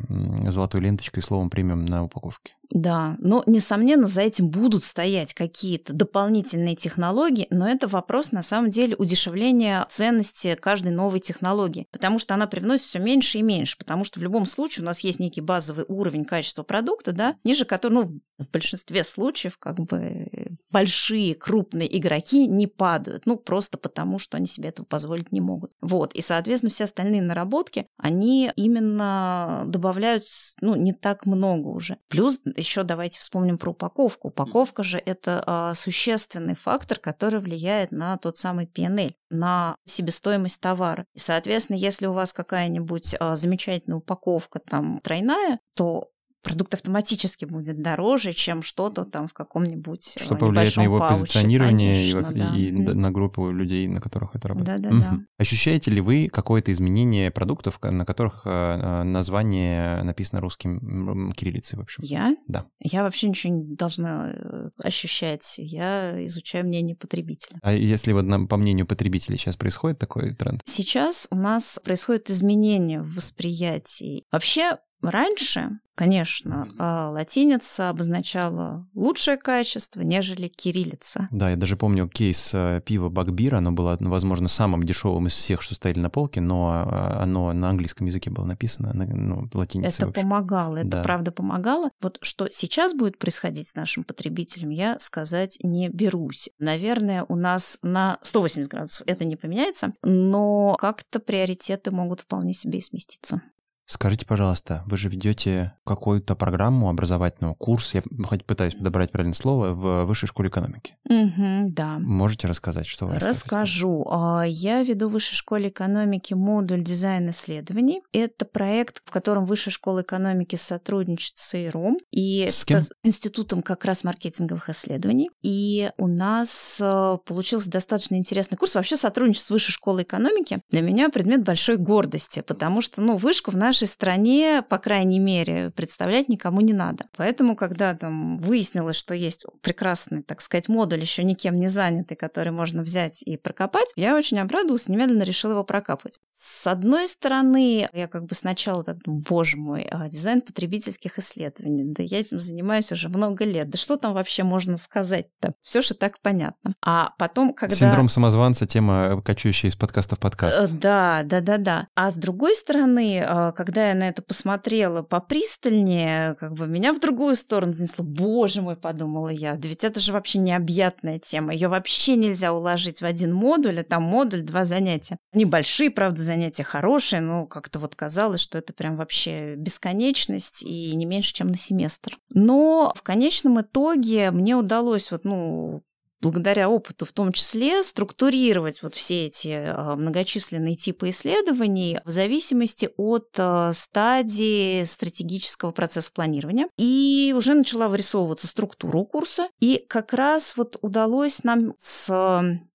Speaker 1: золотой ленточкой словом премиум на упаковке.
Speaker 2: Да, но, несомненно, за этим будут стоять какие-то дополнительные технологии, но это вопрос, на самом деле, удешевления ценности каждой новой технологии, потому что она привносит все меньше и меньше, потому что в любом случае у нас есть некий базовый уровень качества продукта, да, ниже которого, ну, в большинстве случаев, как бы, большие, крупные игроки не падают, ну, просто потому, что они себе этого позволить не могут. Вот, и, соответственно, все остальные наработки, они именно добавляют, ну, не так много уже. Плюс еще давайте вспомним про упаковку. Упаковка же это а, существенный фактор, который влияет на тот самый PNL, на себестоимость товара. И, соответственно, если у вас какая-нибудь а, замечательная упаковка там тройная, то продукт автоматически будет дороже, чем что-то там в каком-нибудь
Speaker 1: э, Что повлияет на его
Speaker 2: пауче.
Speaker 1: позиционирование
Speaker 2: Конечно,
Speaker 1: и,
Speaker 2: да.
Speaker 1: и на группу людей, на которых это работает.
Speaker 2: Да, да, да.
Speaker 1: Ощущаете ли вы какое-то изменение продуктов, на которых э, э, название написано русским кириллицей, в общем?
Speaker 2: Я?
Speaker 1: Да.
Speaker 2: Я вообще ничего не должна ощущать. Я изучаю мнение потребителя.
Speaker 1: А если вот по мнению потребителей сейчас происходит такой тренд?
Speaker 2: Сейчас у нас происходит изменение в восприятии. Вообще Раньше, конечно, а, латиница обозначала лучшее качество, нежели кириллица.
Speaker 1: Да, я даже помню кейс э, пива Бакбира, оно было, возможно, самым дешевым из всех, что стояли на полке, но а, оно на английском языке было написано, ну, латиницей.
Speaker 2: Это помогало, это да. правда помогало. Вот что сейчас будет происходить с нашим потребителем, я сказать не берусь. Наверное, у нас на 180 градусов это не поменяется, но как-то приоритеты могут вполне себе и сместиться.
Speaker 1: Скажите, пожалуйста, вы же ведете какую-то программу образовательного, курс, я хоть пытаюсь подобрать правильное слово, в Высшей школе экономики.
Speaker 2: Угу, да.
Speaker 1: Можете рассказать, что вы
Speaker 2: Расскажу. А, я веду в Высшей школе экономики модуль дизайн исследований. Это проект, в котором Высшая школа экономики сотрудничает с ИРОМ и
Speaker 1: с, кем?
Speaker 2: с Институтом как раз маркетинговых исследований. И у нас а, получился достаточно интересный курс. Вообще сотрудничество с Высшей школой экономики для меня предмет большой гордости, потому что, ну, вышку в наш нашей стране, по крайней мере, представлять никому не надо. Поэтому, когда там выяснилось, что есть прекрасный, так сказать, модуль, еще никем не занятый, который можно взять и прокопать, я очень обрадовалась, немедленно решила его прокапать. С одной стороны, я как бы сначала так думаю, боже мой, а, дизайн потребительских исследований, да я этим занимаюсь уже много лет, да что там вообще можно сказать-то? Все же так понятно. А потом, когда...
Speaker 1: Синдром самозванца, тема, кочующая из подкаста в подкаст. Э,
Speaker 2: да, да, да, да. А с другой стороны, а, когда я на это посмотрела попристальнее, как бы меня в другую сторону занесло. Боже мой, подумала я, да ведь это же вообще необъятная тема. Ее вообще нельзя уложить в один модуль, а там модуль, два занятия. Они большие, правда, занятия хорошие, но как-то вот казалось, что это прям вообще бесконечность и не меньше, чем на семестр. Но в конечном итоге мне удалось вот, ну, благодаря опыту в том числе структурировать вот все эти а, многочисленные типы исследований в зависимости от а, стадии стратегического процесса планирования. И уже начала вырисовываться структура курса. И как раз вот удалось нам с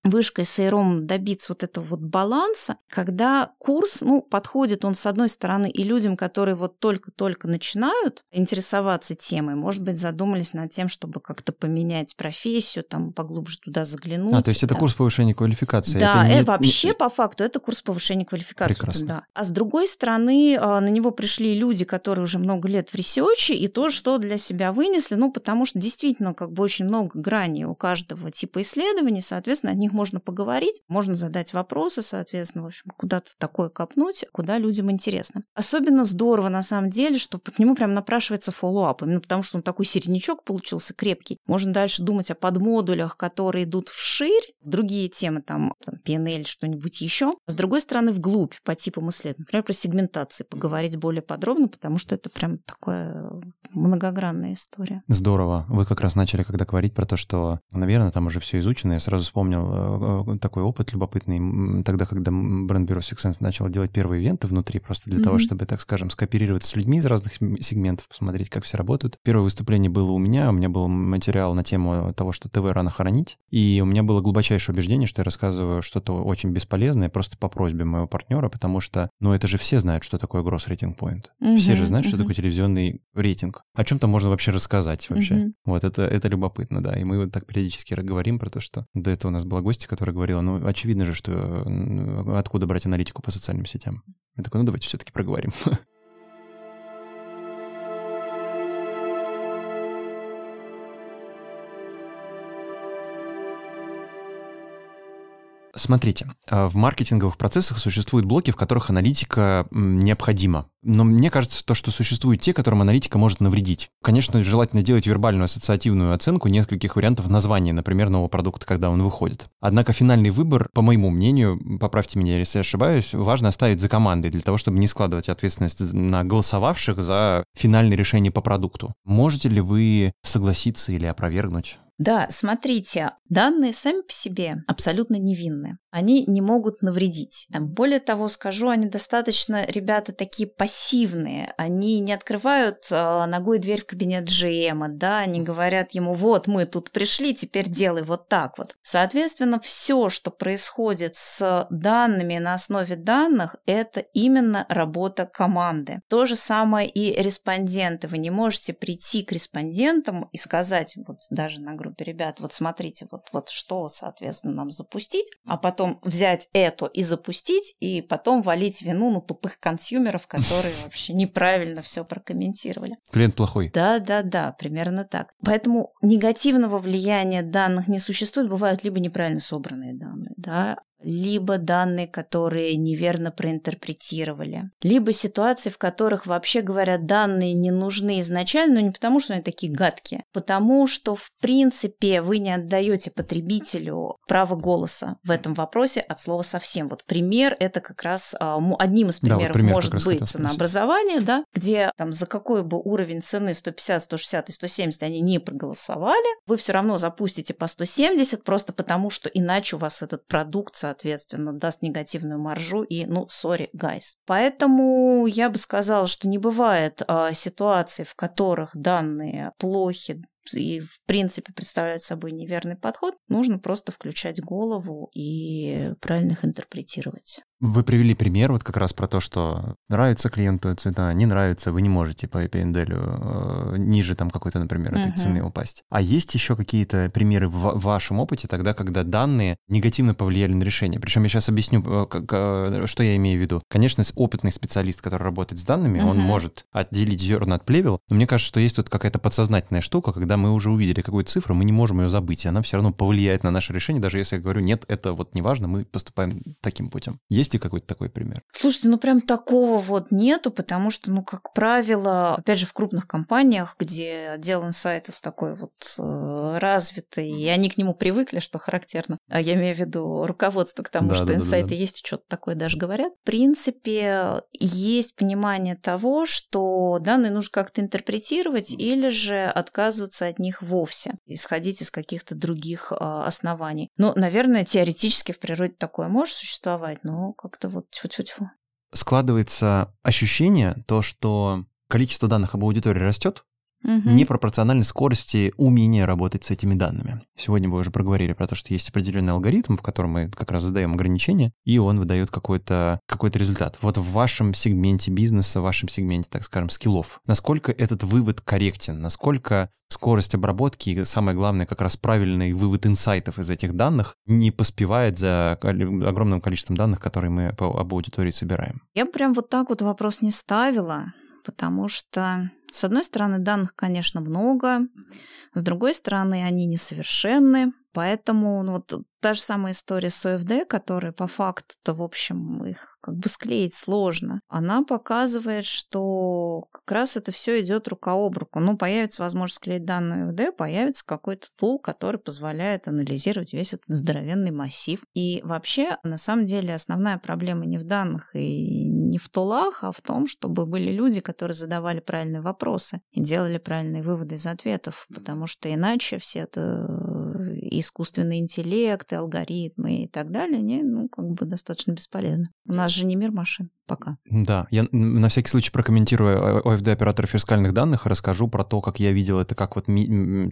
Speaker 2: вышкой с HR-ом добиться вот этого вот баланса, когда курс, ну, подходит он, с одной стороны, и людям, которые вот только-только начинают интересоваться темой, может быть, задумались над тем, чтобы как-то поменять профессию, там, поглубже туда заглянуть.
Speaker 1: А, то есть это
Speaker 2: да.
Speaker 1: курс повышения квалификации?
Speaker 2: Да,
Speaker 1: это
Speaker 2: не... вообще по факту это курс повышения квалификации.
Speaker 1: Прекрасно.
Speaker 2: Да. А с другой стороны, а, на него пришли люди, которые уже много лет в research-е, и то, что для себя вынесли, ну, потому что действительно как бы очень много граней у каждого типа исследований, соответственно, от них можно поговорить, можно задать вопросы, соответственно, в общем, куда-то такое копнуть, куда людям интересно. Особенно здорово, на самом деле, что к нему прям напрашивается follow-up, именно потому что он такой середнячок получился крепкий. Можно дальше думать о подмодулях, которые идут вширь, другие темы, там, там P&L, что-нибудь еще. С другой стороны, вглубь по типам исследований. Например, про сегментации поговорить более подробно, потому что это прям такая многогранная история.
Speaker 1: Здорово. Вы как раз начали когда говорить про то, что, наверное, там уже все изучено. Я сразу вспомнил такой опыт любопытный. Тогда, когда бренд-бюро Six Sense начало делать первые ивенты внутри, просто для mm-hmm. того, чтобы, так скажем, скооперироваться с людьми из разных сегментов, посмотреть, как все работают. Первое выступление было у меня. У меня был материал на тему того, что ТВ рано хоронить. И у меня было глубочайшее убеждение, что я рассказываю что-то очень бесполезное просто по просьбе моего партнера, потому что, ну, это же все знают, что такое Gross Rating Point. Mm-hmm. Все же знают, mm-hmm. что такое телевизионный рейтинг о чем там можно вообще рассказать вообще. Mm-hmm. Вот это, это любопытно, да. И мы вот так периодически говорим про то, что до этого у нас была гостья, которая говорила, ну, очевидно же, что откуда брать аналитику по социальным сетям. Я такой, ну, давайте все-таки проговорим. Смотрите, а, в маркетинговых процессах существуют блоки, в которых аналитика необходима. Но мне кажется, то, что существуют те, которым аналитика может навредить. Конечно, желательно делать вербальную ассоциативную оценку нескольких вариантов названия, например, нового продукта, когда он выходит. Однако финальный выбор, по моему мнению, поправьте меня, если я ошибаюсь, важно оставить за командой для того, чтобы не складывать ответственность на голосовавших за финальное решение по продукту. Можете ли вы согласиться или опровергнуть?
Speaker 2: Да, смотрите, данные сами по себе абсолютно невинны. Они не могут навредить. Более того, скажу, они достаточно, ребята, такие пассивные. Они не открывают э, ногой дверь в кабинет GM, да, они говорят ему, вот мы тут пришли, теперь делай вот так вот. Соответственно, все, что происходит с данными на основе данных, это именно работа команды. То же самое и респонденты. Вы не можете прийти к респондентам и сказать, вот даже на группе группе ребят, вот смотрите, вот, вот что, соответственно, нам запустить, а потом взять это и запустить, и потом валить вину на тупых консюмеров, которые вообще неправильно все прокомментировали.
Speaker 1: Клиент плохой.
Speaker 2: Да, да, да, примерно так. Поэтому негативного влияния данных не существует, бывают либо неправильно собранные данные, да, либо данные, которые неверно проинтерпретировали, либо ситуации, в которых, вообще говоря, данные не нужны изначально, но не потому, что они такие гадкие, потому что, в принципе, вы не отдаете потребителю право голоса в этом вопросе от слова совсем. Вот пример – это как раз а, одним из примеров да, вот пример может быть ценообразование, да, где там за какой бы уровень цены 150, 160 и 170 они не проголосовали, вы все равно запустите по 170 просто потому, что иначе у вас этот продукт, соответственно, даст негативную маржу и, ну, sorry, guys. Поэтому я бы сказала, что не бывает а, ситуаций, в которых данные плохи и в принципе представляют собой неверный подход, нужно просто включать голову и правильно их интерпретировать.
Speaker 1: Вы привели пример вот как раз про то, что нравится клиенту цвета, не нравится, вы не можете по API э, ниже там какой-то, например, этой uh-huh. цены упасть. А есть еще какие-то примеры в вашем опыте тогда, когда данные негативно повлияли на решение? Причем я сейчас объясню, как, э, что я имею в виду. Конечно, опытный специалист, который работает с данными, uh-huh. он может отделить зерна от плевел, но мне кажется, что есть тут какая-то подсознательная штука, когда мы уже увидели какую-то цифру, мы не можем ее забыть, и она все равно повлияет на наше решение, даже если я говорю, нет, это вот не важно, мы поступаем таким путем. Есть ли какой-то такой пример?
Speaker 2: Слушайте, ну прям такого вот нету, потому что, ну, как правило, опять же, в крупных компаниях, где отдел инсайтов такой вот э, развитый, и они к нему привыкли, что характерно. А я имею в виду руководство к тому, да, что да, инсайты да, да. есть, что-то такое даже говорят. В принципе, есть понимание того, что данные нужно как-то интерпретировать или же отказываться от них вовсе, исходить из каких-то других а, оснований. Ну, наверное, теоретически в природе такое может существовать, но как-то вот тьфу-тьфу-тьфу.
Speaker 1: Складывается ощущение, то, что количество данных об аудитории растет, угу. непропорционально скорости умения работать с этими данными. Сегодня мы уже проговорили про то, что есть определенный алгоритм, в котором мы как раз задаем ограничения, и он выдает какой-то какой результат. Вот в вашем сегменте бизнеса, в вашем сегменте, так скажем, скиллов, насколько этот вывод корректен, насколько скорость обработки и, самое главное, как раз правильный вывод инсайтов из этих данных не поспевает за огромным количеством данных, которые мы об аудитории собираем.
Speaker 2: Я прям вот так вот вопрос не ставила, потому что с одной стороны, данных, конечно, много, с другой стороны, они несовершенны, поэтому ну, вот та же самая история с ОФД, которая по факту-то, в общем, их как бы склеить сложно, она показывает, что как раз это все идет рука об руку. Ну, появится возможность склеить данные ОФД, появится какой-то тул, который позволяет анализировать весь этот здоровенный массив. И вообще, на самом деле, основная проблема не в данных и не в тулах, а в том, чтобы были люди, которые задавали правильные вопросы и делали правильные выводы из ответов, потому что иначе все это искусственный интеллект, и алгоритмы и так далее, они, ну, как бы достаточно бесполезны. У нас же не мир машин пока.
Speaker 1: Да, я на всякий случай прокомментирую ОФД оператора фискальных данных, расскажу про то, как я видел это как вот,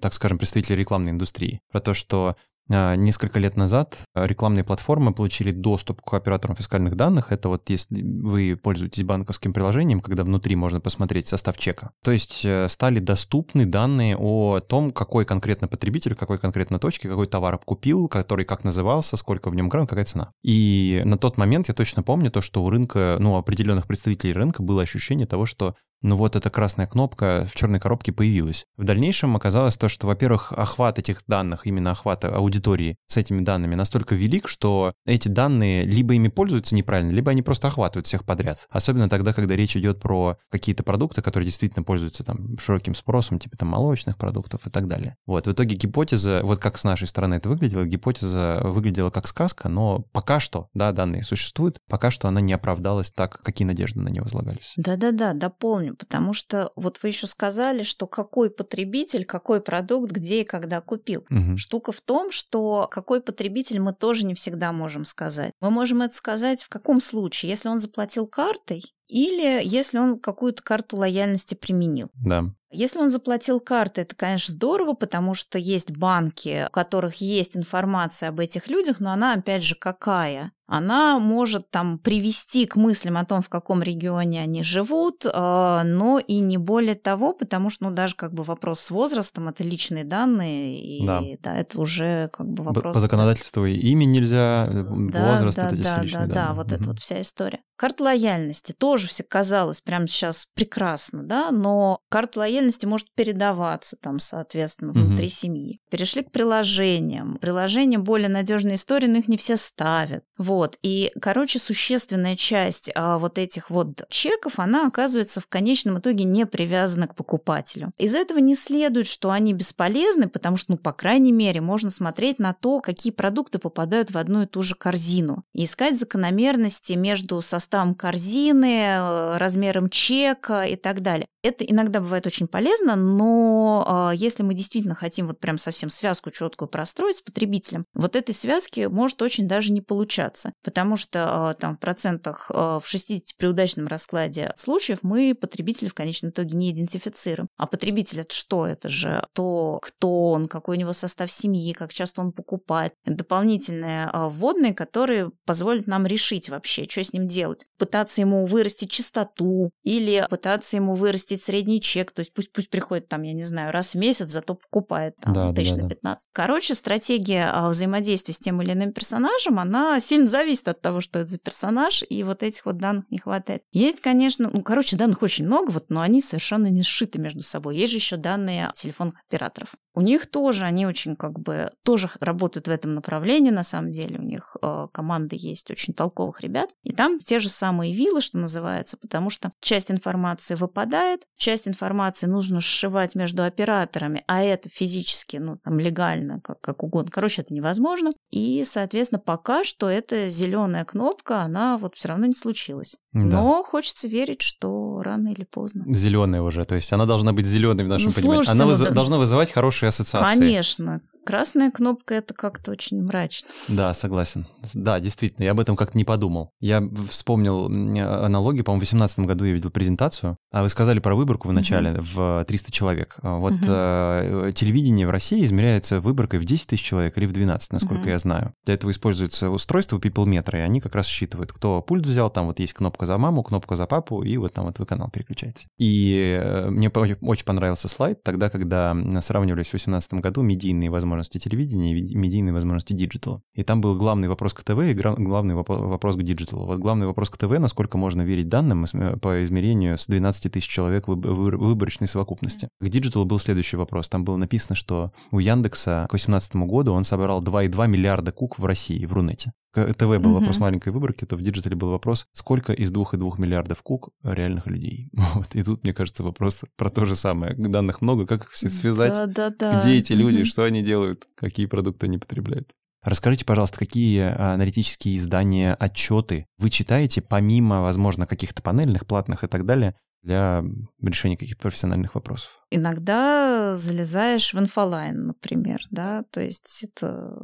Speaker 1: так скажем, представители рекламной индустрии. Про то, что несколько лет назад а, рекламные платформы получили доступ к операторам фискальных данных. Это вот если вы пользуетесь банковским приложением, когда внутри можно посмотреть состав чека. То есть э, стали доступны данные о том, какой конкретно потребитель, какой конкретно точке, какой товар купил, который как назывался, сколько в нем грамм, какая цена. И на тот момент я точно помню то, что у рынка, ну, определенных представителей рынка было ощущение того, что ну вот эта красная кнопка в черной коробке появилась. В дальнейшем оказалось то, что, во-первых, охват этих данных, именно охват аудитории с этими данными настолько велик, что эти данные либо ими пользуются неправильно, либо они просто охватывают всех подряд. Особенно тогда, когда речь идет про какие-то продукты, которые действительно пользуются там широким спросом, типа там молочных продуктов и так далее. Вот, в итоге гипотеза, вот как с нашей стороны это выглядело, гипотеза выглядела как сказка, но пока что, да, данные существуют, пока что она не оправдалась так, какие надежды на нее возлагались.
Speaker 2: Да-да-да, дополню помню, потому что вот вы еще сказали, что какой потребитель, какой продукт, где и когда купил. Угу. Штука в том, что какой потребитель мы тоже не всегда можем сказать. Мы можем это сказать в каком случае? Если он заплатил картой, или если он какую-то карту лояльности применил.
Speaker 1: Да.
Speaker 2: Если он заплатил картой, это, конечно, здорово, потому что есть банки, у которых есть информация об этих людях, но она, опять же, какая? Она может там привести к мыслям о том, в каком регионе они живут, а, но и не более того, потому что, ну, даже как бы вопрос с возрастом – это личные данные, и да, да это уже как бы вопрос…
Speaker 1: По законодательству и имя нельзя, э,
Speaker 2: да,
Speaker 1: возраст
Speaker 2: да, –
Speaker 1: это
Speaker 2: да,
Speaker 1: личные
Speaker 2: да, да, вот угу. это вот вся история. Карта лояльности тоже все казалось прямо сейчас прекрасно, да, но карта лояльности может передаваться там, соответственно, внутри угу. семьи. Перешли к приложениям. Приложения более надежные истории, но их не все ставят. Вот. И, короче, существенная часть а, вот этих вот чеков, она оказывается в конечном итоге не привязана к покупателю. Из этого не следует, что они бесполезны, потому что, ну, по крайней мере, можно смотреть на то, какие продукты попадают в одну и ту же корзину. И искать закономерности между составом корзины, размером чека и так далее. Это иногда бывает очень полезно, но э, если мы действительно хотим вот прям совсем связку четкую простроить с потребителем, вот этой связки может очень даже не получаться, потому что э, там в процентах, э, в 60 при удачном раскладе случаев мы потребителя в конечном итоге не идентифицируем. А потребитель это что? Это же то, кто он, какой у него состав семьи, как часто он покупает. Это дополнительные вводные, которые позволят нам решить вообще, что с ним делать. Пытаться ему вырастить чистоту или пытаться ему вырастить средний чек, то есть пусть, пусть приходит там, я не знаю, раз в месяц, зато покупает там да, тысяч да, на 15. Да. Короче, стратегия взаимодействия с тем или иным персонажем, она сильно зависит от того, что это за персонаж, и вот этих вот данных не хватает. Есть, конечно, ну, короче, данных очень много, вот, но они совершенно не сшиты между собой. Есть же еще данные телефонных операторов. У них тоже, они очень как бы тоже работают в этом направлении, на самом деле. У них э, команды есть очень толковых ребят. И там те же самые вилы, что называется, потому что часть информации выпадает, часть информации нужно сшивать между операторами, а это физически, ну, там, легально, как, как угодно. Короче, это невозможно. И, соответственно, пока что эта зеленая кнопка, она вот все равно не случилась. Да. Но хочется верить, что рано или поздно.
Speaker 1: Зеленая уже, то есть она должна быть зеленой в нашем ну, понимании. Она ну, выз... да... должна вызывать хорошие ассоциации.
Speaker 2: Конечно, Красная кнопка это как-то очень мрачно.
Speaker 1: Да, согласен. Да, действительно, я об этом как-то не подумал. Я вспомнил аналогию, по-моему, в 2018 году я видел презентацию, а вы сказали про выборку в начале uh-huh. в 300 человек. А вот uh-huh. э, телевидение в России измеряется выборкой в 10 тысяч человек или в 12, насколько uh-huh. я знаю. Для этого используется устройство PeopleMeter, и они как раз считывают, кто пульт взял, там вот есть кнопка за маму, кнопка за папу, и вот там вот вы канал переключаете. И э, мне очень понравился слайд тогда, когда сравнивались в 2018 году медийные возможности возможности телевидения и медийные возможности digital-а. И там был главный вопрос к ТВ и главный вопрос к digital-у. Вот главный вопрос к ТВ, насколько можно верить данным по измерению с 12 тысяч человек выборочной совокупности. К digital-у был следующий вопрос. Там было написано, что у Яндекса к 2018 году он собрал 2,2 миллиарда кук в России, в Рунете. ТВ был uh-huh. вопрос маленькой выборки, то в digital-е был вопрос, сколько из 2,2 миллиардов кук реальных людей. Вот. И тут, мне кажется, вопрос про то же самое. Данных много, как их все связать, да, да, да. где эти люди, uh-huh. что они делают, какие продукты они потребляют. Расскажите, пожалуйста, какие а, аналитические издания, отчеты вы читаете, помимо, возможно, каких-то панельных, платных и так далее, для решения каких-то профессиональных вопросов?
Speaker 2: Иногда залезаешь в INFOLine, например, да, то есть это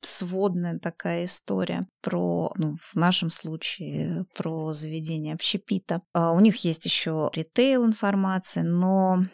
Speaker 2: сводная такая история про, ну, в нашем случае, про заведение общепита. А у них есть еще ритейл-информация, но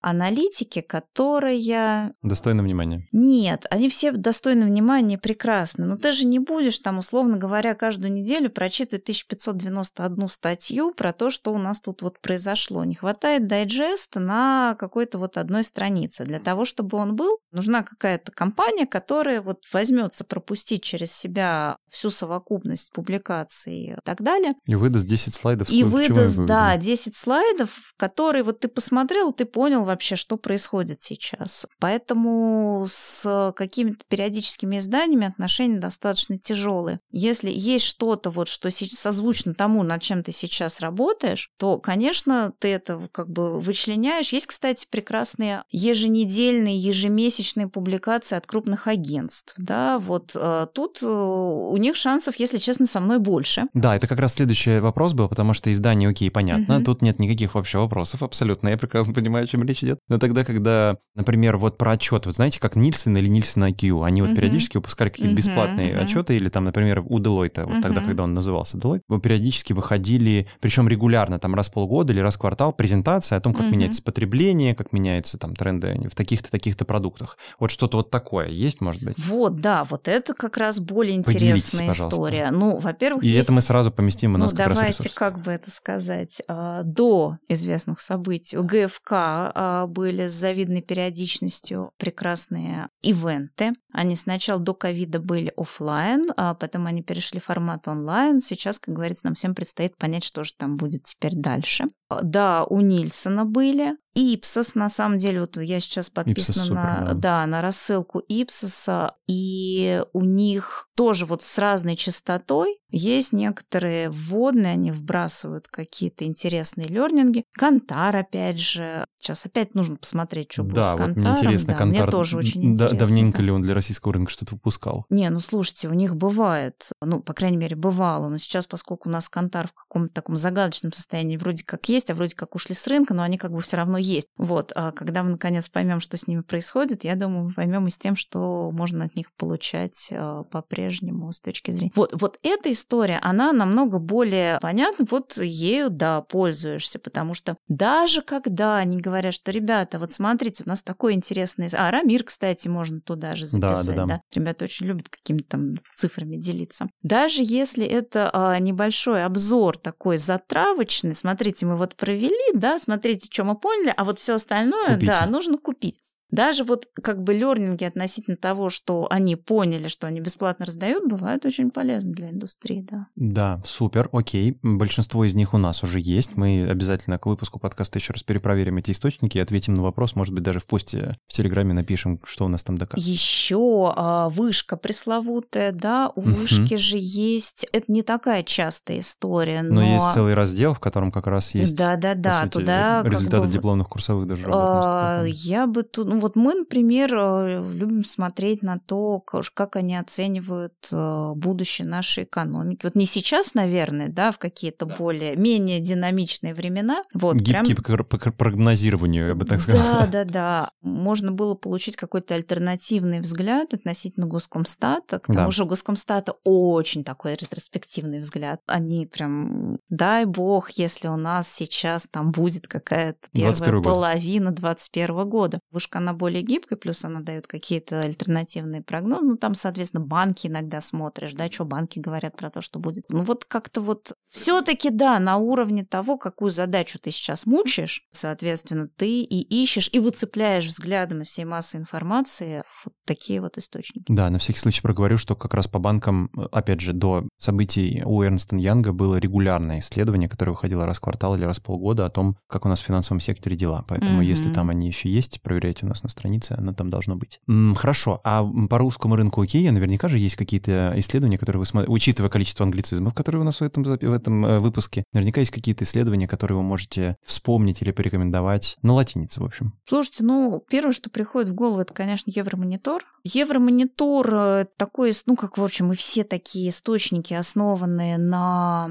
Speaker 2: аналитики, которая...
Speaker 1: Достойна внимания.
Speaker 2: Нет, они все достойны внимания, прекрасны. Но ты же не будешь там, условно говоря, каждую неделю прочитывать 1591 статью про то, что у нас тут вот произошло. Не хватает дайджеста на какой-то вот одной странице. Для того, чтобы он был, нужна какая-то компания, которая вот возьмется пропустить через себя всю совокупность публикаций и так далее.
Speaker 1: И выдаст 10 слайдов.
Speaker 2: И выдаст, да, 10 слайдов, которые вот ты посмотрел, ты понял вообще, что происходит сейчас. Поэтому с какими-то периодическими изданиями отношения достаточно тяжелые. Если есть что-то, вот, что созвучно тому, над чем ты сейчас работаешь, то, конечно, ты это как бы вычленяешь. Есть, кстати, прекрасные еженедельные, ежемесячные публикации от крупных агентств. Да, вот э, тут э, у них шансов, если честно, со мной больше.
Speaker 1: Да, это как раз следующий вопрос был, потому что издание, окей, понятно, угу. тут нет никаких вообще вопросов, абсолютно. Я прекрасно понимаю, о чем речь речь идет. Но тогда, когда, например, вот про отчет, вот знаете, как Нильсон или Нильсон IQ, они вот uh-huh. периодически выпускали какие-то uh-huh, бесплатные uh-huh. отчеты, или там, например, у Deloitte, вот тогда, когда он назывался Deloitte, периодически выходили, причем регулярно, там раз в полгода или раз в квартал, презентация о том, как меняется потребление, как меняются там тренды в таких-то, таких-то продуктах. Вот что-то вот такое есть, может быть?
Speaker 2: Вот, да, вот это как раз более интересная история. Ну, во-первых,
Speaker 1: И есть... это мы сразу поместим у нас
Speaker 2: ну, давайте, как бы это сказать, а, до известных событий у ГФК а, были с завидной периодичностью прекрасные ивенты. Они сначала до ковида были офлайн, а потом они перешли в формат онлайн. Сейчас, как говорится, нам всем предстоит понять, что же там будет теперь дальше. Да, у Нильсона были. Ипсос, на самом деле, вот я сейчас подписана Ipsos на, супер, да. на рассылку Ипсоса, и у них тоже вот с разной частотой есть некоторые вводные, они вбрасывают какие-то интересные лернинги. Кантар, опять же, сейчас опять нужно посмотреть, что
Speaker 1: да,
Speaker 2: будет с
Speaker 1: вот Кантаром. Мне интересно,
Speaker 2: да,
Speaker 1: Кантар,
Speaker 2: мне тоже очень интересно.
Speaker 1: Да, давненько ли он для российского рынка что-то выпускал?
Speaker 2: Не, ну слушайте, у них бывает, ну, по крайней мере, бывало, но сейчас, поскольку у нас Кантар в каком-то таком загадочном состоянии вроде как есть, есть, а вроде как ушли с рынка, но они как бы все равно есть. Вот, а когда мы наконец поймем, что с ними происходит, я думаю, мы поймем и с тем, что можно от них получать э, по-прежнему с точки зрения. Вот, вот эта история, она намного более понятна, вот ею, да, пользуешься, потому что даже когда они говорят, что, ребята, вот смотрите, у нас такой интересный... А, Рамир, кстати, можно туда же записать, да? да, да. да? Ребята очень любят какими-то там цифрами делиться. Даже если это а, небольшой обзор такой затравочный, смотрите, мы вот провели, да, смотрите, что мы поняли, а вот все остальное, Купите. да, нужно купить. Даже вот как бы лернинги относительно того, что они поняли, что они бесплатно раздают, бывают очень полезны для индустрии, да.
Speaker 1: Да, супер, окей. Большинство из них у нас уже есть. Мы обязательно к выпуску подкаста еще раз перепроверим эти источники и ответим на вопрос. Может быть, даже в посте в Телеграме напишем, что у нас там доказано.
Speaker 2: Еще а, вышка пресловутая, да, у вышки же есть. Это не такая частая история, но...
Speaker 1: Но есть целый раздел, в котором как раз есть...
Speaker 2: Да-да-да, туда...
Speaker 1: Результаты бы, дипломных курсовых даже
Speaker 2: а, Я бы тут... Вот мы, например, э, любим смотреть на то, как они оценивают э, будущее нашей экономики. Вот не сейчас, наверное, да, в какие-то да. более менее динамичные времена. Вот,
Speaker 1: Гибкие прям... по, по прогнозированию, я бы так сказала.
Speaker 2: Да, да, да. Можно было получить какой-то альтернативный взгляд относительно Госкомстата. К тому да. же у Госкомстата очень такой ретроспективный взгляд. Они прям, дай бог, если у нас сейчас там будет какая-то первая половина 21 года. Вышка она более гибкая, плюс она дает какие-то альтернативные прогнозы. Ну, там, соответственно, банки иногда смотришь, да, что банки говорят про то, что будет. Ну, вот как-то вот все-таки, да, на уровне того, какую задачу ты сейчас мучаешь, соответственно, ты и ищешь, и выцепляешь взглядом из всей массы информации вот такие вот источники.
Speaker 1: Да, на всякий случай проговорю, что как раз по банкам, опять же, до событий у Эрнста Янга было регулярное исследование, которое выходило раз в квартал или раз в полгода о том, как у нас в финансовом секторе дела. Поэтому, mm-hmm. если там они еще есть, проверяйте у нас на странице, оно там должно быть. Хорошо, а по русскому рынку окей, наверняка же есть какие-то исследования, которые вы смотрите, учитывая количество англицизмов, которые у нас в этом, в этом э, выпуске, наверняка есть какие-то исследования, которые вы можете вспомнить или порекомендовать на латинице, в общем.
Speaker 2: Слушайте, ну, первое, что приходит в голову, это, конечно, Евромонитор. Евромонитор э, такой, ну, как, в общем, и все такие источники, основанные на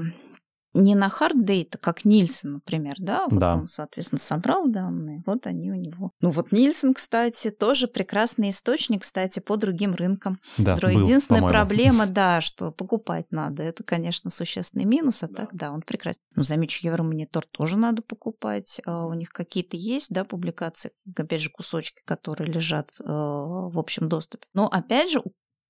Speaker 2: не на data, как Нильсон, например, да, вот да. он, соответственно, собрал данные, вот они у него. Ну вот Нильсон, кстати, тоже прекрасный источник, кстати, по другим рынкам.
Speaker 1: Да,
Speaker 2: был, Единственная по-моему. проблема, да, что покупать надо, это, конечно, существенный минус, а да. так, да, он прекрасен. Ну, замечу, Евромонитор тоже надо покупать, а у них какие-то есть, да, публикации, опять же, кусочки, которые лежат э, в общем доступе. Но, опять же,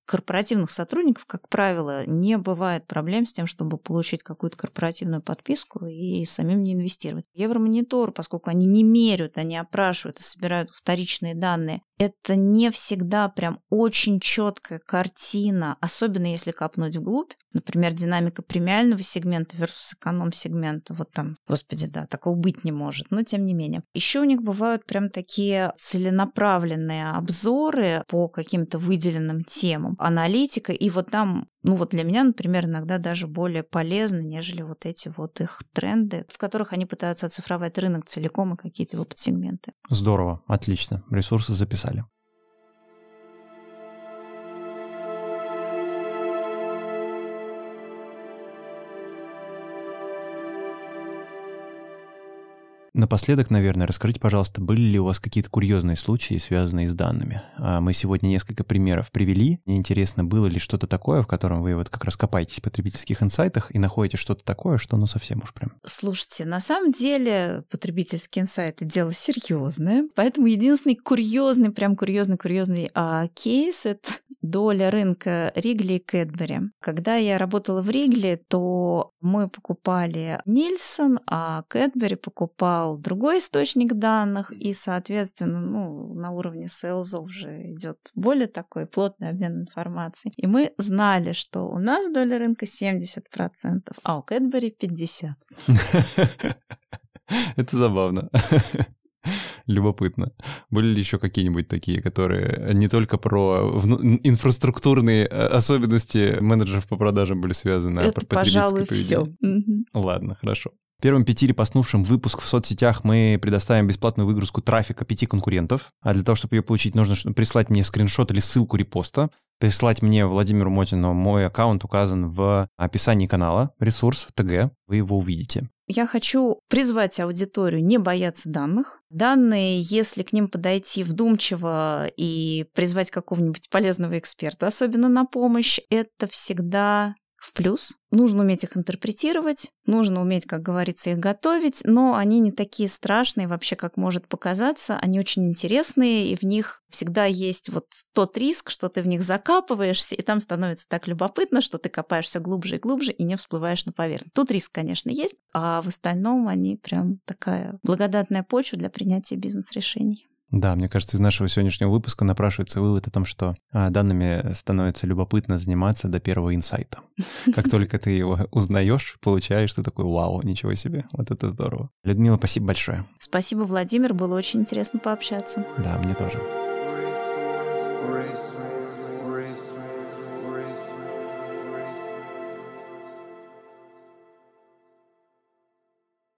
Speaker 2: корпоративных сотрудников, как правило, не бывает проблем с тем, чтобы получить какую-то корпоративную подписку и самим не инвестировать. Евромонитор, поскольку они не меряют, они опрашивают и собирают вторичные данные, это не всегда прям очень четкая картина, особенно если копнуть вглубь. Например, динамика премиального сегмента versus эконом-сегмента. Вот там, господи, да, такого быть не может, но тем не менее. Еще у них бывают прям такие целенаправленные обзоры по каким-то выделенным темам, аналитика, и вот там ну вот для меня, например, иногда даже более полезны, нежели вот эти вот их тренды, в которых они пытаются оцифровать рынок целиком и какие-то его подсегменты.
Speaker 1: Здорово, отлично. Ресурсы записали. Напоследок, наверное, расскажите, пожалуйста, были ли у вас какие-то курьезные случаи, связанные с данными? А, мы сегодня несколько примеров привели. Мне интересно, было ли что-то такое, в котором вы вот как раз копаетесь в потребительских инсайтах и находите что-то такое, что ну совсем уж прям...
Speaker 2: Слушайте, на самом деле потребительские инсайты — дело серьезное, поэтому единственный курьезный, прям курьезный-курьезный а, кейс — это доля рынка Ригли и Кэтбери. Когда я работала в Ригли, то мы покупали Нильсон, а Кэтбери покупал брал другой источник данных, и, соответственно, ну, на уровне sales уже идет более такой плотный обмен информацией. И мы знали, что у нас доля рынка 70%, а у Кэтбери 50%.
Speaker 1: Это забавно. Любопытно. Были ли еще какие-нибудь такие, которые не только про инфраструктурные э, особенности менеджеров по продажам были связаны,
Speaker 2: Это, а про пожалуй,
Speaker 1: все. Ладно, хорошо. Первым пяти репостнувшим выпуск в соцсетях мы предоставим бесплатную выгрузку трафика пяти конкурентов. А для того, чтобы ее получить, нужно прислать мне скриншот или ссылку репоста прислать мне, Владимиру Мотину, мой аккаунт указан в описании канала, ресурс ТГ, вы его увидите.
Speaker 2: Я хочу призвать аудиторию не бояться данных. Данные, если к ним подойти вдумчиво и призвать какого-нибудь полезного эксперта, особенно на помощь, это всегда в плюс. Нужно уметь их интерпретировать, нужно уметь, как говорится, их готовить, но они не такие страшные вообще, как может показаться. Они очень интересные, и в них всегда есть вот тот риск, что ты в них закапываешься, и там становится так любопытно, что ты копаешь все глубже и глубже и не всплываешь на поверхность. Тут риск, конечно, есть, а в остальном они прям такая благодатная почва для принятия бизнес-решений.
Speaker 1: Да, мне кажется, из нашего сегодняшнего выпуска напрашивается вывод о том, что а, данными становится любопытно заниматься до первого инсайта. Как только ты его узнаешь, получаешь, ты такой, вау, ничего себе, вот это здорово. Людмила, спасибо большое.
Speaker 2: Спасибо, Владимир, было очень интересно пообщаться.
Speaker 1: Да, мне тоже.